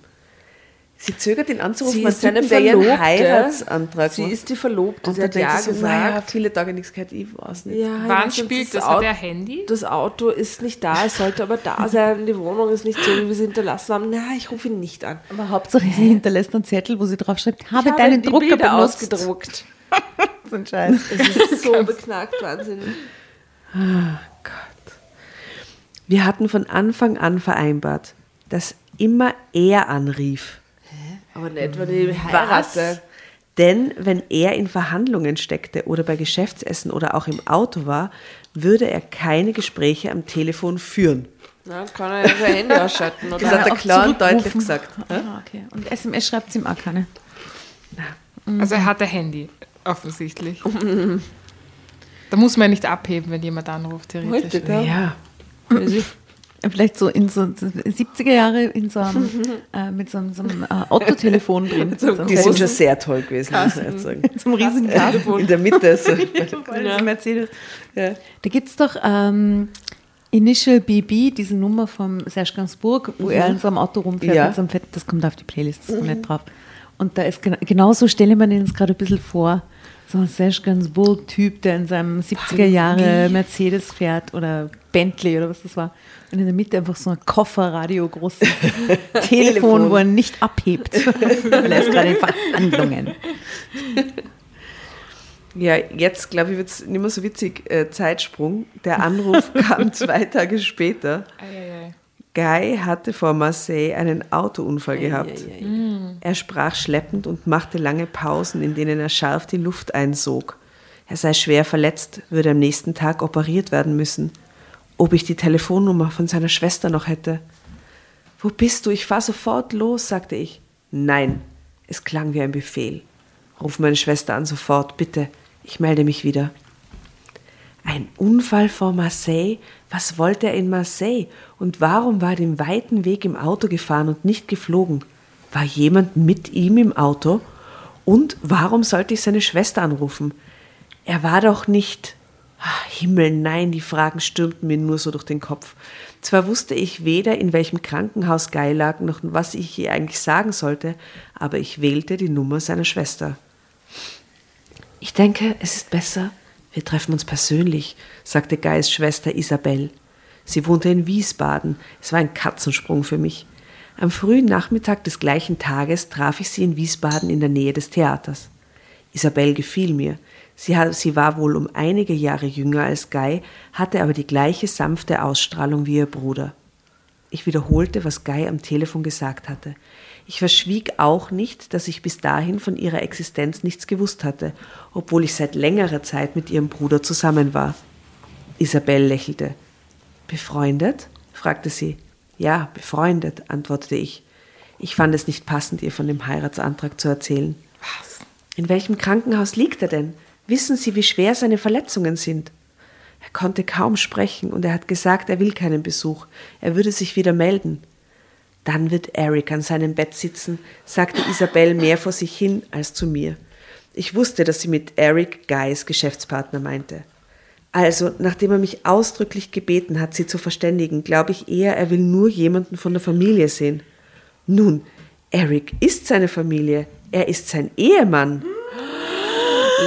Sie zögert ihn anzurufen, Sie man ist seine Verlobte. Heiratsantrag Sie macht. ist die Verlobte. und Sie hat denkt ja sie so, gesagt. naja, viele Tage nichts gehört, ich weiß nicht. Ja, Wann spielt das? Auto- Hat Handy? Das Auto ist nicht da, es sollte aber da sein. (laughs) Die Wohnung ist nicht so, wie wir sie hinterlassen haben. Na, ich rufe ihn nicht an. Aber Hauptsache, sie hinterlässt einen Zettel, wo sie drauf schreibt, habe, Ich deinen die Drucker Bilder benutzt. ausgedruckt. (laughs) So ein Scheiß. Es ist (laughs) so beknackt, wahnsinnig. Wir hatten von Anfang an vereinbart, dass immer er anrief. Aber nicht, wenn ich heirate. Denn wenn er in Verhandlungen steckte oder bei Geschäftsessen oder auch im Auto war, würde er keine Gespräche am Telefon führen. Na, dann kann er ja sein Handy ausschalten. Das Oder? hat er auch klar und deutlich gesagt. Ah, okay. Und SMS schreibt sie ihm auch keine. Also er hat ein Handy, offensichtlich. da muss man nicht abheben, wenn jemand anruft, theoretisch. Heute, da. Ja. Vielleicht so in so 70er Jahre in so einem, (laughs) äh, mit so einem, so einem äh, Autotelefon drin. (laughs) so Die sind schon sehr toll gewesen, muss ich sagen. (laughs) so einem riesigen Kasten. In der Mitte. So. Ja. Mercedes. Da gibt es doch ähm, Initial BB, diese Nummer vom Serge Gainsbourg, wo er in so einem Auto rumfährt Ja. mit so einem Fett, das kommt auf die Playlist, das kommt nicht drauf. Und da ist gena genauso stelle mir den jetzt gerade ein bisschen vor, so ein Serge Gainsbourg-Typ, der in seinem 70er Jahre Mercedes fährt oder Bentley oder was das war. Und in der Mitte einfach so ein Kofferradio, großes (laughs) Telefon, wo er nicht abhebt. Weil er ist gerade in Verhandlungen. Ja, jetzt glaube ich, wird es nicht mehr so witzig. Äh, Zeitsprung. Der Anruf (laughs) kam zwei Tage später. Eieiei. Guy hatte vor Marseille einen Autounfall gehabt. Er sprach schleppend und machte lange Pausen, in denen er scharf die Luft einsog. Er sei schwer verletzt, würde am nächsten Tag operiert werden müssen. Ob ich die Telefonnummer von seiner Schwester noch hätte. Wo bist du? Ich fahr sofort los, sagte ich. Nein, es klang wie ein Befehl. Ruf meine Schwester an sofort, bitte. Ich melde mich wieder. Ein Unfall vor Marseille? Was wollte er in Marseille? Und warum war er den weiten Weg im Auto gefahren und nicht geflogen? War jemand mit ihm im Auto? Und warum sollte ich seine Schwester anrufen? Er war doch nicht. Ach, Himmel, nein, die Fragen stürmten mir nur so durch den Kopf. Zwar wusste ich weder, in welchem Krankenhaus Guy lag, noch was ich ihr eigentlich sagen sollte, aber ich wählte die Nummer seiner Schwester. Ich denke, es ist besser, wir treffen uns persönlich, sagte Guys Schwester Isabel. Sie wohnte in Wiesbaden. Es war ein Katzensprung für mich. Am frühen Nachmittag des gleichen Tages traf ich sie in Wiesbaden in der Nähe des Theaters. Isabel gefiel mir. Sie, sie, war wohl um einige Jahre jünger als Guy, hatte aber die gleiche sanfte Ausstrahlung wie ihr Bruder. Ich wiederholte, was Guy am Telefon gesagt hatte. Ich verschwieg auch nicht, dass ich bis dahin von ihrer Existenz nichts gewusst hatte, obwohl ich seit längerer Zeit mit ihrem Bruder zusammen war. Isabel lächelte. Befreundet? fragte sie. Ja, befreundet, antwortete ich. Ich fand es nicht passend, ihr von dem Heiratsantrag zu erzählen. Was? In welchem Krankenhaus liegt er denn? Wissen Sie, wie schwer seine Verletzungen sind? Er konnte kaum sprechen und er hat gesagt, er will keinen Besuch. Er würde sich wieder melden. Dann wird Eric an seinem Bett sitzen, sagte Isabel mehr vor sich hin als zu mir. Ich wusste, dass sie mit Eric Guys Geschäftspartner meinte. Also, nachdem er mich ausdrücklich gebeten hat, sie zu verständigen, glaube ich eher, er will nur jemanden von der Familie sehen. Nun, Eric ist seine Familie. Er ist sein Ehemann.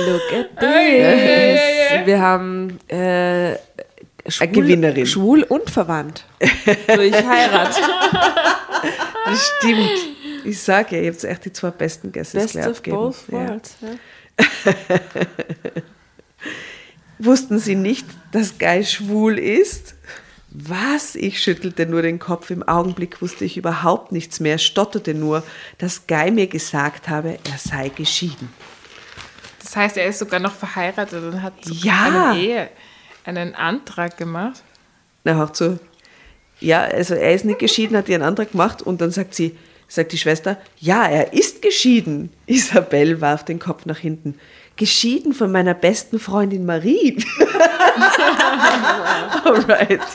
Look at this. Wir haben äh, schwul, Gewinnerin. schwul und verwandt. (laughs) Durch Heirat. Das stimmt. Ich sage ja, ihr habt echt die zwei besten Gäste Best of both worlds. Ja. (laughs) Wussten Sie nicht, dass Guy schwul ist? Was? Ich schüttelte nur den Kopf. Im Augenblick wusste ich überhaupt nichts mehr, stotterte nur, dass Guy mir gesagt habe, er sei geschieden. Das heißt, er ist sogar noch verheiratet und hat Ja. eine Ehe, einen Antrag gemacht. Na, hör zu. Ja, also er ist nicht geschieden, hat ihren Antrag gemacht und dann sagt sie, sagt die Schwester, ja, er ist geschieden. (laughs) Isabel warf den Kopf nach hinten. Geschieden von meiner besten Freundin Marie. (laughs) Alright. (laughs)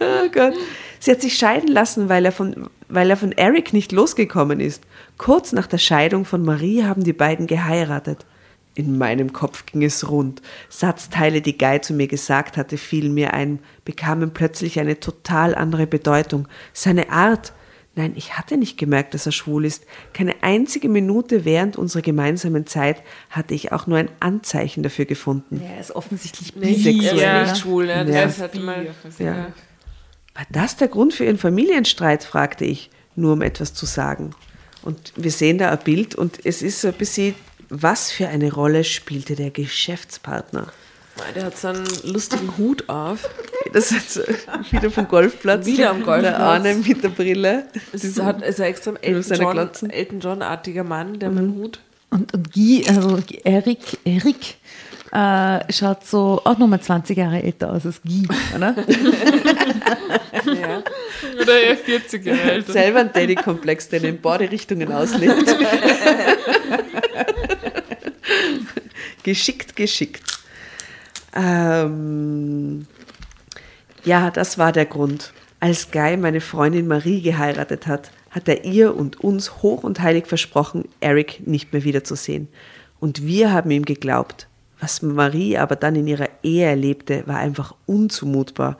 oh Gott. Sie hat sich scheiden lassen, weil er, von, weil er von Eric nicht losgekommen ist. Kurz nach der Scheidung von Marie haben die beiden geheiratet. In meinem Kopf ging es rund. Satzteile, die Guy zu mir gesagt hatte, fielen mir ein, bekamen plötzlich eine total andere Bedeutung. Seine Art. Nein, ich hatte nicht gemerkt, dass er schwul ist. Keine einzige Minute während unserer gemeinsamen Zeit hatte ich auch nur ein Anzeichen dafür gefunden. Er ist offensichtlich bisexuell. er Ja. ist nicht schwul. Ne? Ja. Das hat mal, Ja. War das der Grund für Ihren Familienstreit? fragte ich, nur um etwas zu sagen. Und wir sehen da ein Bild und es ist so ein bisschen, was für eine Rolle spielte der Geschäftspartner? der hat so einen lustigen Hut auf. Das ist wieder vom Golfplatz. Wieder am Golfplatz. Der eine mit der Brille. Es ist, hat, ist ein extrem Elton John. Elton John-artiger Mann, der mit dem Hut. Und, und Guy, also Erik, Erik äh, schaut so auch nochmal 20 Jahre älter aus als Guy, oder? (laughs) Ja. Oder er 40 Jahre alt. Selber ein Daddy-Komplex, der in beide Richtungen auslebt. (laughs) geschickt, geschickt. Ähm, ja, das war der Grund. Als Guy meine Freundin Marie geheiratet hat, hat er ihr und uns hoch und heilig versprochen, Eric nicht mehr wiederzusehen. Und wir haben ihm geglaubt. Was Marie aber dann in ihrer Ehe erlebte, war einfach unzumutbar.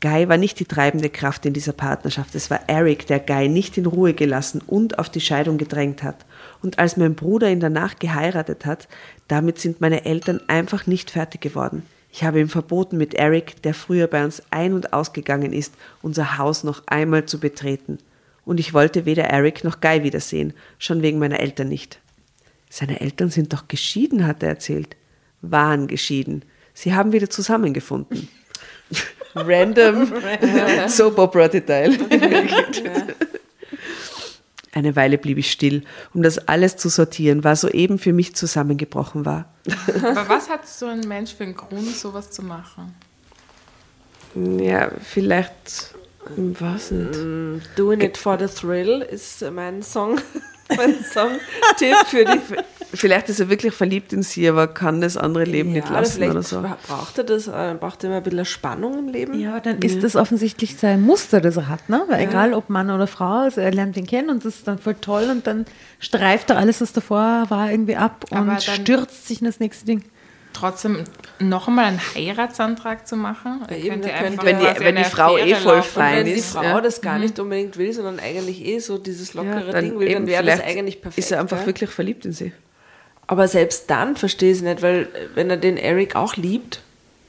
Guy war nicht die treibende Kraft in dieser Partnerschaft. Es war Eric, der Guy nicht in Ruhe gelassen und auf die Scheidung gedrängt hat. Und als mein Bruder ihn danach geheiratet hat, damit sind meine Eltern einfach nicht fertig geworden. Ich habe ihm verboten, mit Eric, der früher bei uns ein- und ausgegangen ist, unser Haus noch einmal zu betreten. Und ich wollte weder Eric noch Guy wiedersehen, schon wegen meiner Eltern nicht. Seine Eltern sind doch geschieden, hat er erzählt. Waren geschieden. Sie haben wieder zusammengefunden. (laughs) Random Soap Opera Detail. Eine Weile blieb ich still, um das alles zu sortieren, was soeben für mich zusammengebrochen war. Aber was hat so ein Mensch für einen Grund, sowas zu machen? Ja, vielleicht, ich weiß nicht. Doing it for the thrill ist mein Song. (laughs) Mein Song-Tipp für die. Vielleicht ist er wirklich verliebt in sie, aber kann das andere Leben nicht oder lassen oder so. braucht er das, äh, braucht er immer ein bisschen Spannung im Leben. Ja, dann ist das offensichtlich sein Muster, das er hat, ne? Weil egal ob Mann oder Frau, also er lernt ihn kennen und das ist dann voll toll und dann streift er alles, was davor war, irgendwie ab und Aber stürzt sich in das nächste Ding. Trotzdem noch einmal einen Heiratsantrag zu machen? Er eben, könnte da könnte- einfach Wenn die- wenn die Frau eh Affäre voll laufen. fein Wenn die ist, Frau ja. das gar nicht unbedingt will, sondern eigentlich eh so dieses lockere dann Ding will, dann wäre das eigentlich perfekt. Ist er einfach ja? wirklich verliebt in sie? Aber selbst dann verstehe ich es nicht, weil äh, wenn er den Eric auch liebt,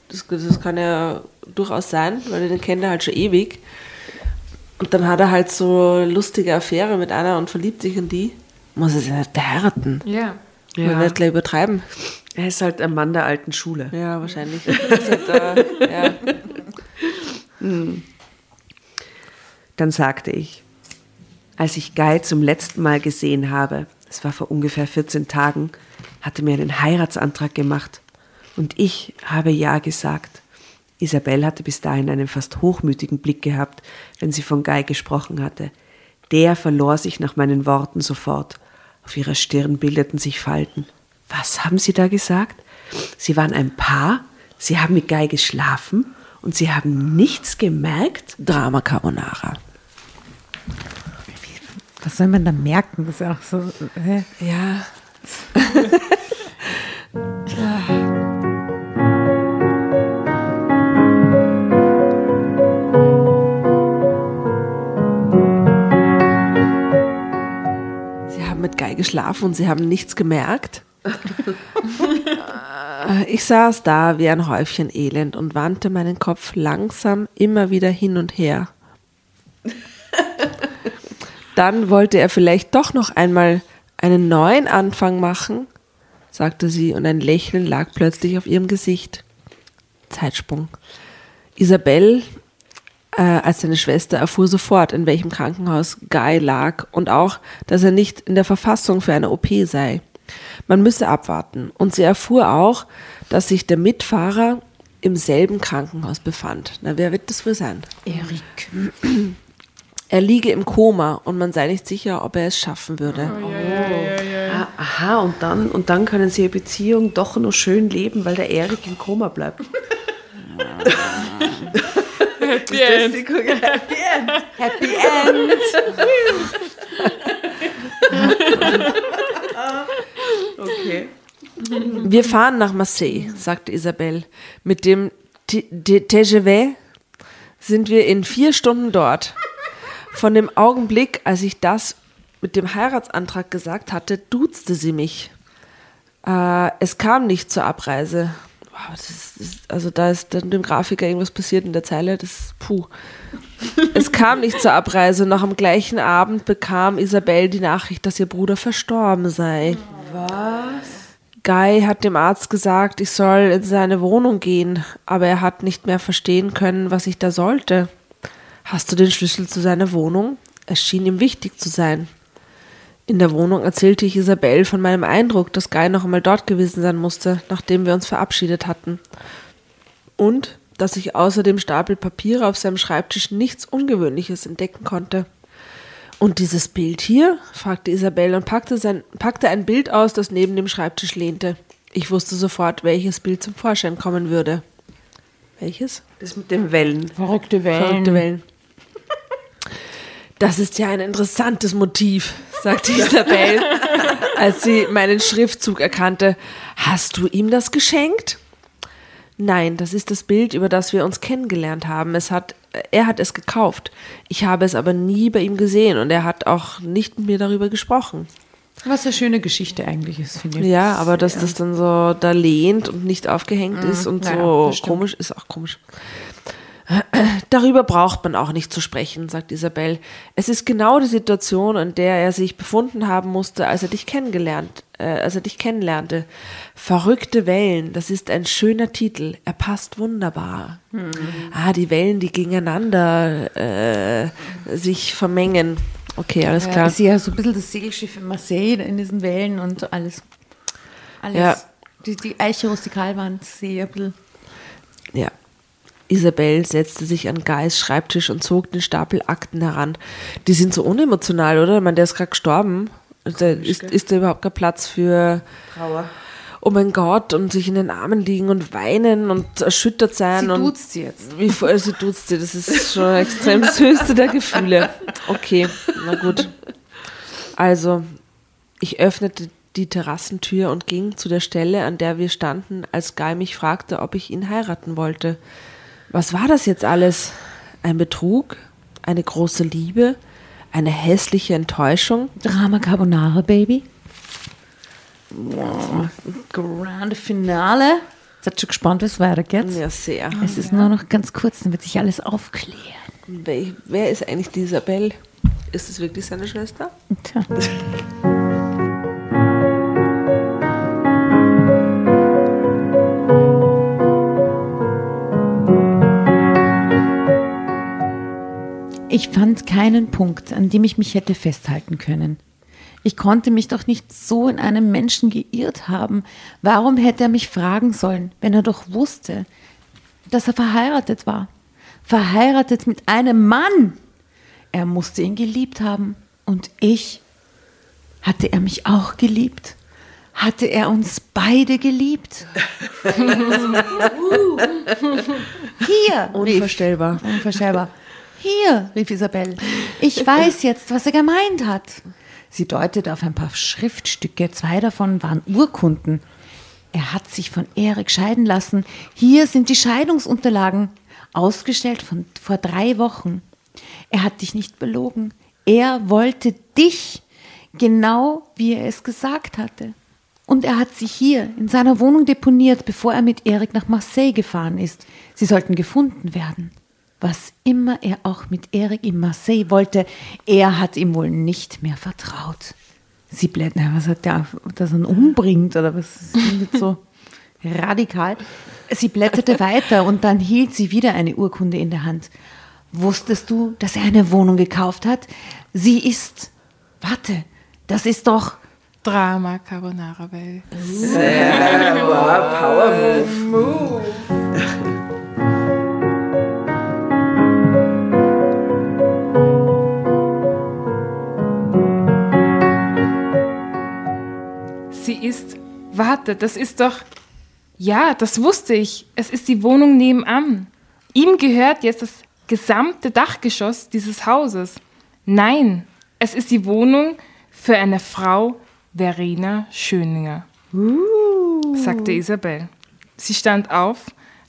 das, das kann ja durchaus sein, weil er den kennt er halt schon ewig. Und dann hat er halt so eine lustige Affäre mit einer und verliebt sich in die. Muss er sie nicht heiraten. Ja. Ja. nicht gleich übertreiben. Er ist halt ein Mann der alten Schule. Ja, wahrscheinlich. (laughs) Halt, äh, ja. Dann sagte ich, als ich Guy zum letzten Mal gesehen habe, es war vor ungefähr 14 Tagen, hatte mir einen Heiratsantrag gemacht. Und ich habe Ja gesagt. Isabel hatte bis dahin einen fast hochmütigen Blick gehabt, wenn sie von Guy gesprochen hatte. Der verlor sich nach meinen Worten sofort. Auf ihrer Stirn bildeten sich Falten. Was haben Sie da gesagt? Sie waren ein Paar? Sie haben mit Guy geschlafen? Und Sie haben nichts gemerkt? Drama Carbonara. Was soll man da merken? Das ist ja auch so. Hä? Ja. (laughs) mit Guy geschlafen und sie haben nichts gemerkt. Äh, ich saß da wie ein Häufchen Elend und wandte meinen Kopf langsam immer wieder hin und her. Dann wollte er vielleicht doch noch einmal einen neuen Anfang machen, sagte sie, und ein Lächeln lag plötzlich auf ihrem Gesicht. Zeitsprung. Isabel, äh, als seine Schwester, erfuhr sofort, in welchem Krankenhaus Guy lag und auch, dass er nicht in der Verfassung für eine OP sei. Man müsse abwarten. Und sie erfuhr auch, dass sich der Mitfahrer im selben Krankenhaus befand. Na, wer wird das wohl sein? Erik. Er liege im Koma und man sei nicht sicher, ob er es schaffen würde. Ah, aha, und dann, und dann können sie ihre Beziehung doch noch schön leben, weil der Erik im Koma bleibt. (laughs) Happy End. Happy End! (laughs) Okay. Wir fahren nach Marseille, sagte Isabel. Mit dem T- T- TGV sind wir in vier Stunden dort. Von dem Augenblick, als ich das mit dem Heiratsantrag gesagt hatte, duzte sie mich. Äh, es kam nicht zur Abreise. Das ist, das ist, also da ist dem Grafiker irgendwas passiert in der Zeile. Das ist puh. Es kam nicht zur Abreise. Noch am gleichen Abend bekam Isabel die Nachricht, dass ihr Bruder verstorben sei. Guy hat dem Arzt gesagt, ich soll in seine Wohnung gehen, aber er hat nicht mehr verstehen können, was ich da sollte. Hast du den Schlüssel zu seiner Wohnung? Es schien ihm wichtig zu sein. In der Wohnung erzählte ich Isabel von meinem Eindruck, dass Guy noch einmal dort gewesen sein musste, nachdem wir uns verabschiedet hatten. Und dass ich außer dem Stapel Papiere auf seinem Schreibtisch nichts Ungewöhnliches entdecken konnte. Und dieses Bild hier? fragte Isabel und packte, sein, packte ein Bild aus, das neben dem Schreibtisch lehnte. Ich wusste sofort, welches Bild zum Vorschein kommen würde. Welches? Das mit den Wellen. Verrückte Wellen. Verrückte Wellen. Das ist ja ein interessantes Motiv, sagte Isabel, als sie meinen Schriftzug erkannte. Hast du ihm das geschenkt? Nein, das ist das Bild, über das wir uns kennengelernt haben. Es hat, er hat es gekauft. Ich habe es aber nie bei ihm gesehen und er hat auch nicht mit mir darüber gesprochen. Was eine schöne Geschichte eigentlich ist, finde ich. Ja, aber dass das dann so da lehnt und nicht aufgehängt ist und naja, so komisch, ist auch komisch. Darüber braucht man auch nicht zu sprechen, sagt Isabel. Es ist genau die Situation, in der er sich befunden haben musste, als er dich kennengelernt, äh, als er dich kennenlernte. Verrückte Wellen, das ist ein schöner Titel. Er passt wunderbar. Ah, die Wellen, die gegeneinander äh, sich vermengen. Okay, alles Ja, klar. ich sehe ja so ein bisschen das Segelschiff in Marseille in diesen Wellen und alles. Alles. Ja. Die, die Eiche Rustikalwand sehe ich ein bisschen. Ja. Isabel setzte sich an Guys Schreibtisch und zog den Stapel Akten heran. Die sind so unemotional, oder? Ich meine, der ist gerade gestorben. Da ist, ist da überhaupt kein Platz für Trauer. oh mein Gott und sich in den Armen liegen und weinen und erschüttert sein. Sie und duzt sie jetzt. Wie voll sie duzt sie, das ist schon extrem das höchste der Gefühle. Okay, na gut. Also, ich öffnete die Terrassentür und ging zu der Stelle, an der wir standen, als Guy mich fragte, ob ich ihn heiraten wollte. Was war das jetzt alles? Ein Betrug? Eine große Liebe? Eine hässliche Enttäuschung? Drama Carbonara, Baby. Wow. Grande Finale. Seid schon gespannt, wie es weitergeht? Ja, sehr. Es ist nur noch ganz kurz, dann wird sich alles aufklären. Wer, ist eigentlich die Isabel? Ist es wirklich seine Schwester? Tja. Ich fand keinen Punkt, an dem ich mich hätte festhalten können. Ich konnte mich doch nicht so in einem Menschen geirrt haben. Warum hätte er mich fragen sollen, wenn er doch wusste, dass er verheiratet war? Verheiratet mit einem Mann! Er musste ihn geliebt haben. Und ich? Hatte er mich auch geliebt? Hatte er uns beide geliebt? (laughs) Hier! Unvorstellbar. Unvorstellbar. Hier, rief Isabel. Ich (laughs) weiß jetzt, was er gemeint hat. Sie deutete auf ein paar Schriftstücke. Zwei davon waren Urkunden. Er hat sich von Erik scheiden lassen. Hier sind die Scheidungsunterlagen, ausgestellt von vor drei Wochen. Er hat dich nicht belogen. Er wollte dich, genau wie er es gesagt hatte. Und er hat sie hier in seiner Wohnung deponiert, bevor er mit Erik nach Marseille gefahren ist. Sie sollten gefunden werden. Was immer er auch mit Erik in Marseille wollte, er hat ihm wohl nicht mehr vertraut. Sie blättern, was hat der, dass er ihn umbringt oder was ist so (laughs) radikal. Sie blätterte weiter und dann hielt sie wieder eine Urkunde in der Hand. Wusstest du, dass er eine Wohnung gekauft hat? Sie ist, warte, das ist doch, Drama Carbonara Welt. Power Move. Ist. Warte, das ist doch. Ja, das wusste ich. Es ist die Wohnung nebenan. Ihm gehört jetzt das gesamte Dachgeschoss dieses Hauses. Nein, es ist die Wohnung für eine Frau Verena Schöninger, sagte Isabel. Sie stand auf,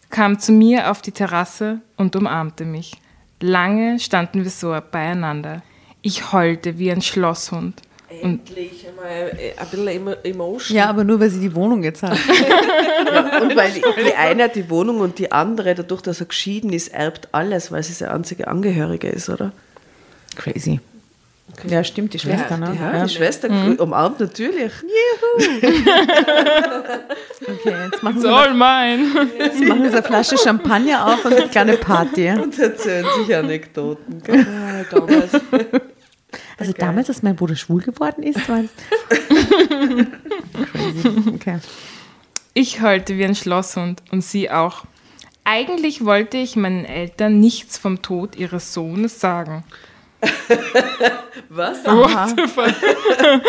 kam zu mir auf die Terrasse und umarmte mich. Lange standen wir so beieinander. Ich heulte wie ein Schlosshund. Endlich einmal äh, ein bisschen Emo- Emotion. ja, aber nur weil sie die Wohnung jetzt hat. (laughs) Und weil die, die eine hat die Wohnung und die andere, dadurch, dass er geschieden ist, erbt alles, weil sie seine einzige Angehörige ist, oder? Crazy. Ja, stimmt, die Schwester, ne? Ja, die Schwester umarmt natürlich. (laughs) Okay, jetzt machen, it's wir, all mine. jetzt machen wir so eine Flasche Champagner auf und eine kleine Party. Und erzählen sich Anekdoten. gell? Ah, damals. Also damals, als mein Bruder schwul geworden ist, war Crazy. Okay. Ich heulte wie ein Schlosshund und sie auch. Eigentlich wollte ich meinen Eltern nichts vom Tod ihres Sohnes sagen. Was? What the fuck?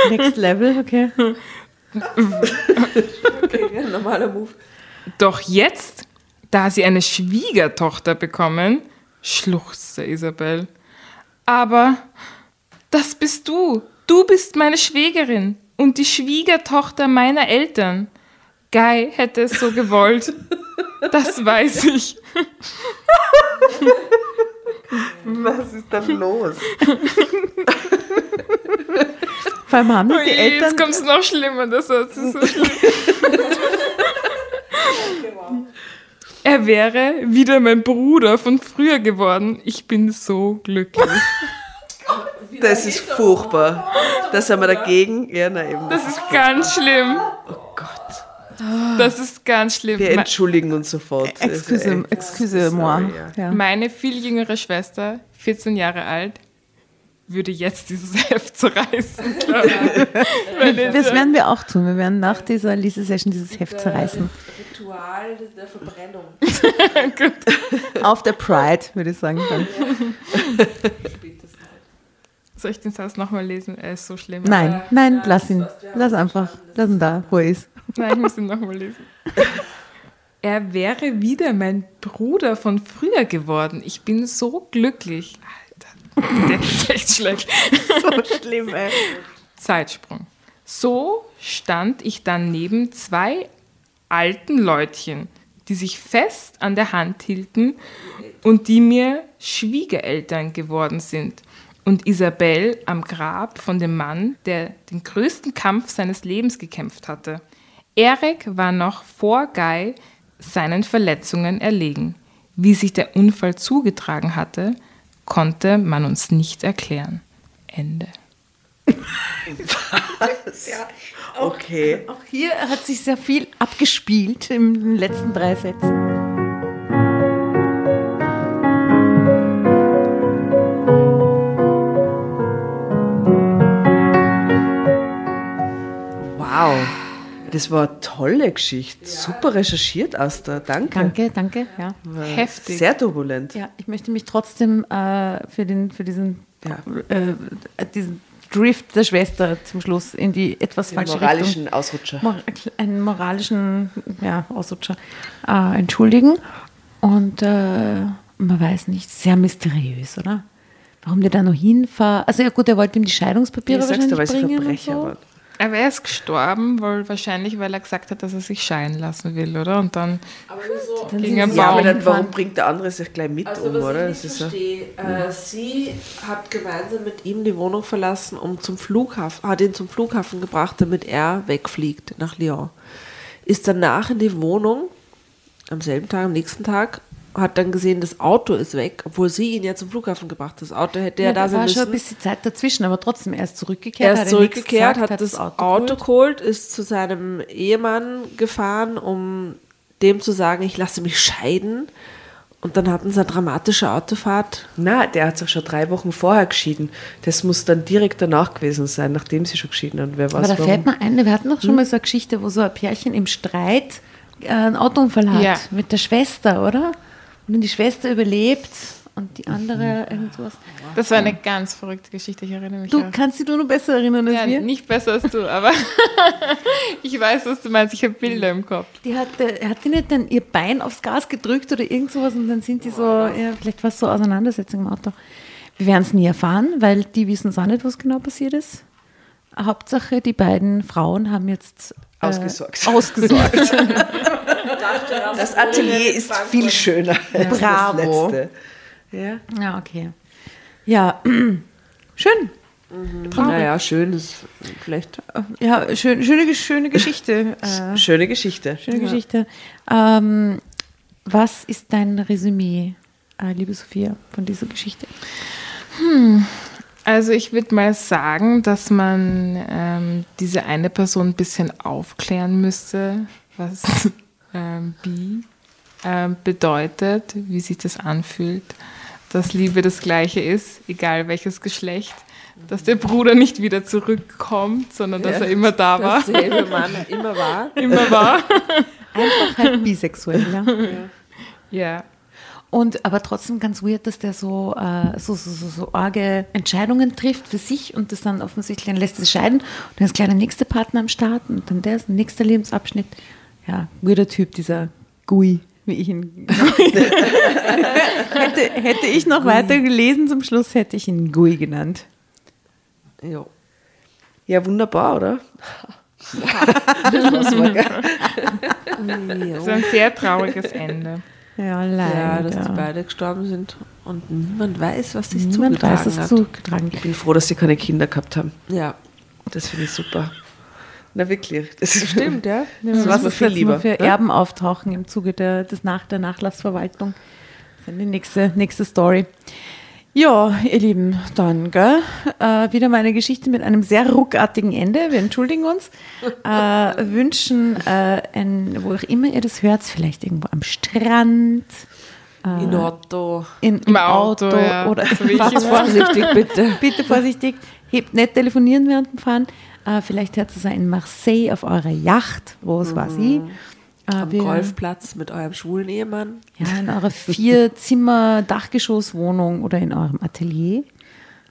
Next Level, okay. Okay, normaler Move. Doch jetzt, da sie eine Schwiegertochter bekommen, schluchzte Isabel. Aber das bist du. Du bist meine Schwägerin und die Schwiegertochter meiner Eltern. Guy hätte es so gewollt. Das weiß ich. Was ist denn los? Vor allem haben Oh die je, Eltern. jetzt kommt es noch schlimmer. Das ist so schlimm. Er wäre wieder mein Bruder von früher geworden. Ich bin so glücklich. Das ist furchtbar. Da sind wir dagegen. Ja, na eben. Das ist ganz schlimm. oh Gott. Das ist ganz schlimm. Wir entschuldigen uns sofort. Das ist Excuse, excuse moi. Ja. Meine viel jüngere Schwester, 14 Jahre alt, würde jetzt dieses (laughs) Heft zerreißen. Das äh, werden wir auch tun. Wir werden nach dieser Lese-Session dieses Heft zerreißen. Ritual der Verbrennung. (laughs) Auf der Pride, würde ich sagen. Dann. (laughs) Soll ich den Satz nochmal lesen? Er ist so schlimm. Nein, nein, lass ihn. Lass einfach. Lass ihn da, wo er ist. Nein, ich muss ihn nochmal lesen. (laughs) Er wäre wieder mein Bruder von früher geworden. Ich bin so glücklich. Alter, der ist (laughs) echt schlecht. So schlimm, ey. Zeitsprung. So stand ich dann neben zwei alten Leutchen, die sich fest an der Hand hielten und die mir Schwiegereltern geworden sind. Und Isabel am Grab von dem Mann, der den größten Kampf seines Lebens gekämpft hatte. Erik war noch vor Guy seinen Verletzungen erlegen. Wie sich der Unfall zugetragen hatte, konnte man uns nicht erklären. Ende. Okay. Auch hier hat sich sehr viel abgespielt in den letzten drei Sätzen. Das war eine tolle Geschichte. Super recherchiert, Asta. Danke. Danke, danke. Ja. War Heftig. Sehr turbulent. ja, ich möchte mich trotzdem äh, für, den, für diesen, Ja. äh, diesen Drift der Schwester zum Schluss in die etwas Den falsche moralischen Richtung. Ausrutscher. Mor einen moralischen ja, Ausrutscher äh, entschuldigen. Und äh, man weiß nicht, sehr mysteriös, oder? Warum der da noch hinfahrt. Also ja gut, er wollte ihm die Scheidungspapiere weil wahrscheinlich sie bringen und Verbrecher so. Aber er ist gestorben, weil wahrscheinlich, weil er gesagt hat, dass er sich scheiden lassen will, oder? Und dann Aber? Dann sind einen sie Ja, aber Baum dann, warum bringt der andere sich gleich mit Also, um, was oder? ich Das nicht ist ja, verstehe, äh, sie hat gemeinsam mit ihm die Wohnung verlassen, um zum Flughafen, hat ihn zum Flughafen gebracht, damit er wegfliegt nach Lyon. Ist danach in die Wohnung, am selben Tag, am nächsten Tag, hat dann gesehen, das Auto ist weg, obwohl sie ihn ja zum Flughafen gebracht hat. Das Auto hätte ja, Ja, da da sein war schon ein müssen. bisschen Zeit dazwischen, aber trotzdem, er ist zurückgekehrt. Er hat ist zurückgekehrt, gesagt, hat das Auto, geholt, ist zu seinem Ehemann gefahren, um dem zu sagen, ich lasse mich scheiden. Und dann hatten sie eine dramatische Autofahrt. Na, der hat sich schon drei Wochen vorher geschieden. Das muss dann direkt danach gewesen sein, nachdem sie schon geschieden haben. Wer weiß Aber da warum. fällt mir ein, wir hatten doch schon mal so eine Geschichte, wo so ein Pärchen im Streit äh, einen Autounfall hat Ja. mit der Schwester, oder? Und dann die Schwester überlebt und die andere irgendwas. Das war eine ganz verrückte Geschichte, ich erinnere mich. Du auch. kannst dich nur noch besser erinnern als ja, wir. nicht besser als du, aber (laughs) ich weiß, was du meinst. Ich habe Bilder im Kopf. Die hat, äh, hat die nicht dann ihr Bein aufs Gas gedrückt oder irgend sowas und dann sind die so, ja, vielleicht war es so Auseinandersetzung im Auto. Wir werden es nie erfahren, weil die wissen es auch nicht, was genau passiert ist. Hauptsache, die beiden Frauen haben jetzt äh, Ausgesorgt. ausgesorgt. (laughs) Das Atelier ist viel schöner als Bravo. das letzte. Ja. ja, okay. Ja, (clears throat) schön. Naja, schön ist vielleicht. Ja, schön, schöne, schöne Geschichte. (laughs) Äh, Schöne Geschichte. schöne Geschichte. Ähm, was ist dein Resümee, äh, liebe Sophia, von dieser Geschichte? Also ich würde mal sagen, dass man ähm, diese eine Person ein bisschen aufklären müsste, was ähm, bi ähm, bedeutet, wie sich das anfühlt, dass Liebe das gleiche ist, egal welches Geschlecht, dass der Bruder nicht wieder zurückkommt, sondern dass er immer da war, Dasselbe Mann immer war. (laughs) immer war. (laughs) Einfach halt bisexuell, ja. (laughs) Ja, Und aber trotzdem ganz weird, dass der so, äh, so, so, so, so arge Entscheidungen trifft für sich und das dann offensichtlich dann lässt es scheiden. Und dann ist gleich der nächste Partner am Start und dann der ist der nächste Lebensabschnitt. Ja, weirder Typ, dieser Gui, wie ich ihn. (laughs) hätte, hätte ich noch weiter gelesen zum Schluss, hätte ich ihn Gui genannt. Ja. Ja, wunderbar, oder? so ein sehr trauriges Ende. Ja, leider. ja, dass die beide gestorben sind und niemand weiß, was sich zugetragen weiß, hat. zugetragen Ich bin froh, dass sie keine Kinder gehabt haben. Ja, Das finde ich super. Na wirklich. Das stimmt, ja. (laughs) Das ist was ist viel jetzt lieber. für? Erben auftauchen im Zuge der, des Nach der Nachlassverwaltung? Das ist die nächste, nächste Story. Ja, ihr Lieben, dann gell? Äh, wieder mal eine Geschichte mit einem sehr ruckartigen Ende. Wir entschuldigen uns. (laughs) Äh, wünschen, äh, ein, wo auch immer ihr das hört, vielleicht irgendwo am Strand, In Otto. in, im, Im Auto, Auto, ja. oder So (laughs) vorsichtig bitte. bitte vorsichtig. Hebt nicht telefonieren während dem Fahren. Äh, vielleicht hört es in Marseille auf eurer Yacht, wo es war sie. Äh, Am wir- Golfplatz mit eurem schwulen Ehemann. Ja, in eurer Vier-Zimmer-Dachgeschosswohnung oder in eurem Atelier.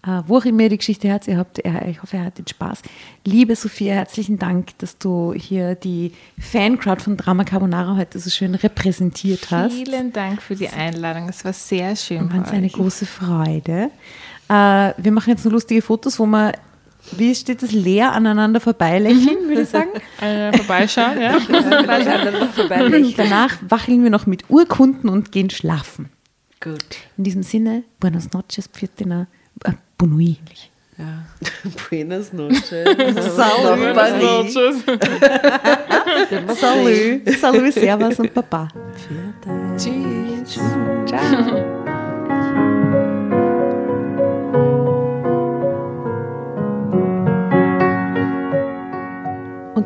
Äh, wo auch immer ihr die Geschichte hört, ihr habt, ihr, ich hoffe, ihr hattet Spaß. Liebe Sophia, herzlichen Dank, dass du hier die Fancrowd von Drama Carbonara heute so schön repräsentiert hast. Vielen Dank für die Einladung. Es war sehr schön. War uns bei eine große Freude. Äh, wir machen jetzt nur lustige Fotos, wo wir, wie steht das, leer aneinander vorbeilächeln, würde ich sagen. (laughs) Äh, vorbeischauen, ja. (laughs) Und (laughs) danach wacheln wir noch mit Urkunden und gehen schlafen. Gut. In diesem Sinne, buenas noches, pfiatina, äh, bon nuit. Ja. Buenas noches. Salut. Paris. Salut, salut, servus und baba. Tschüss. Ciao.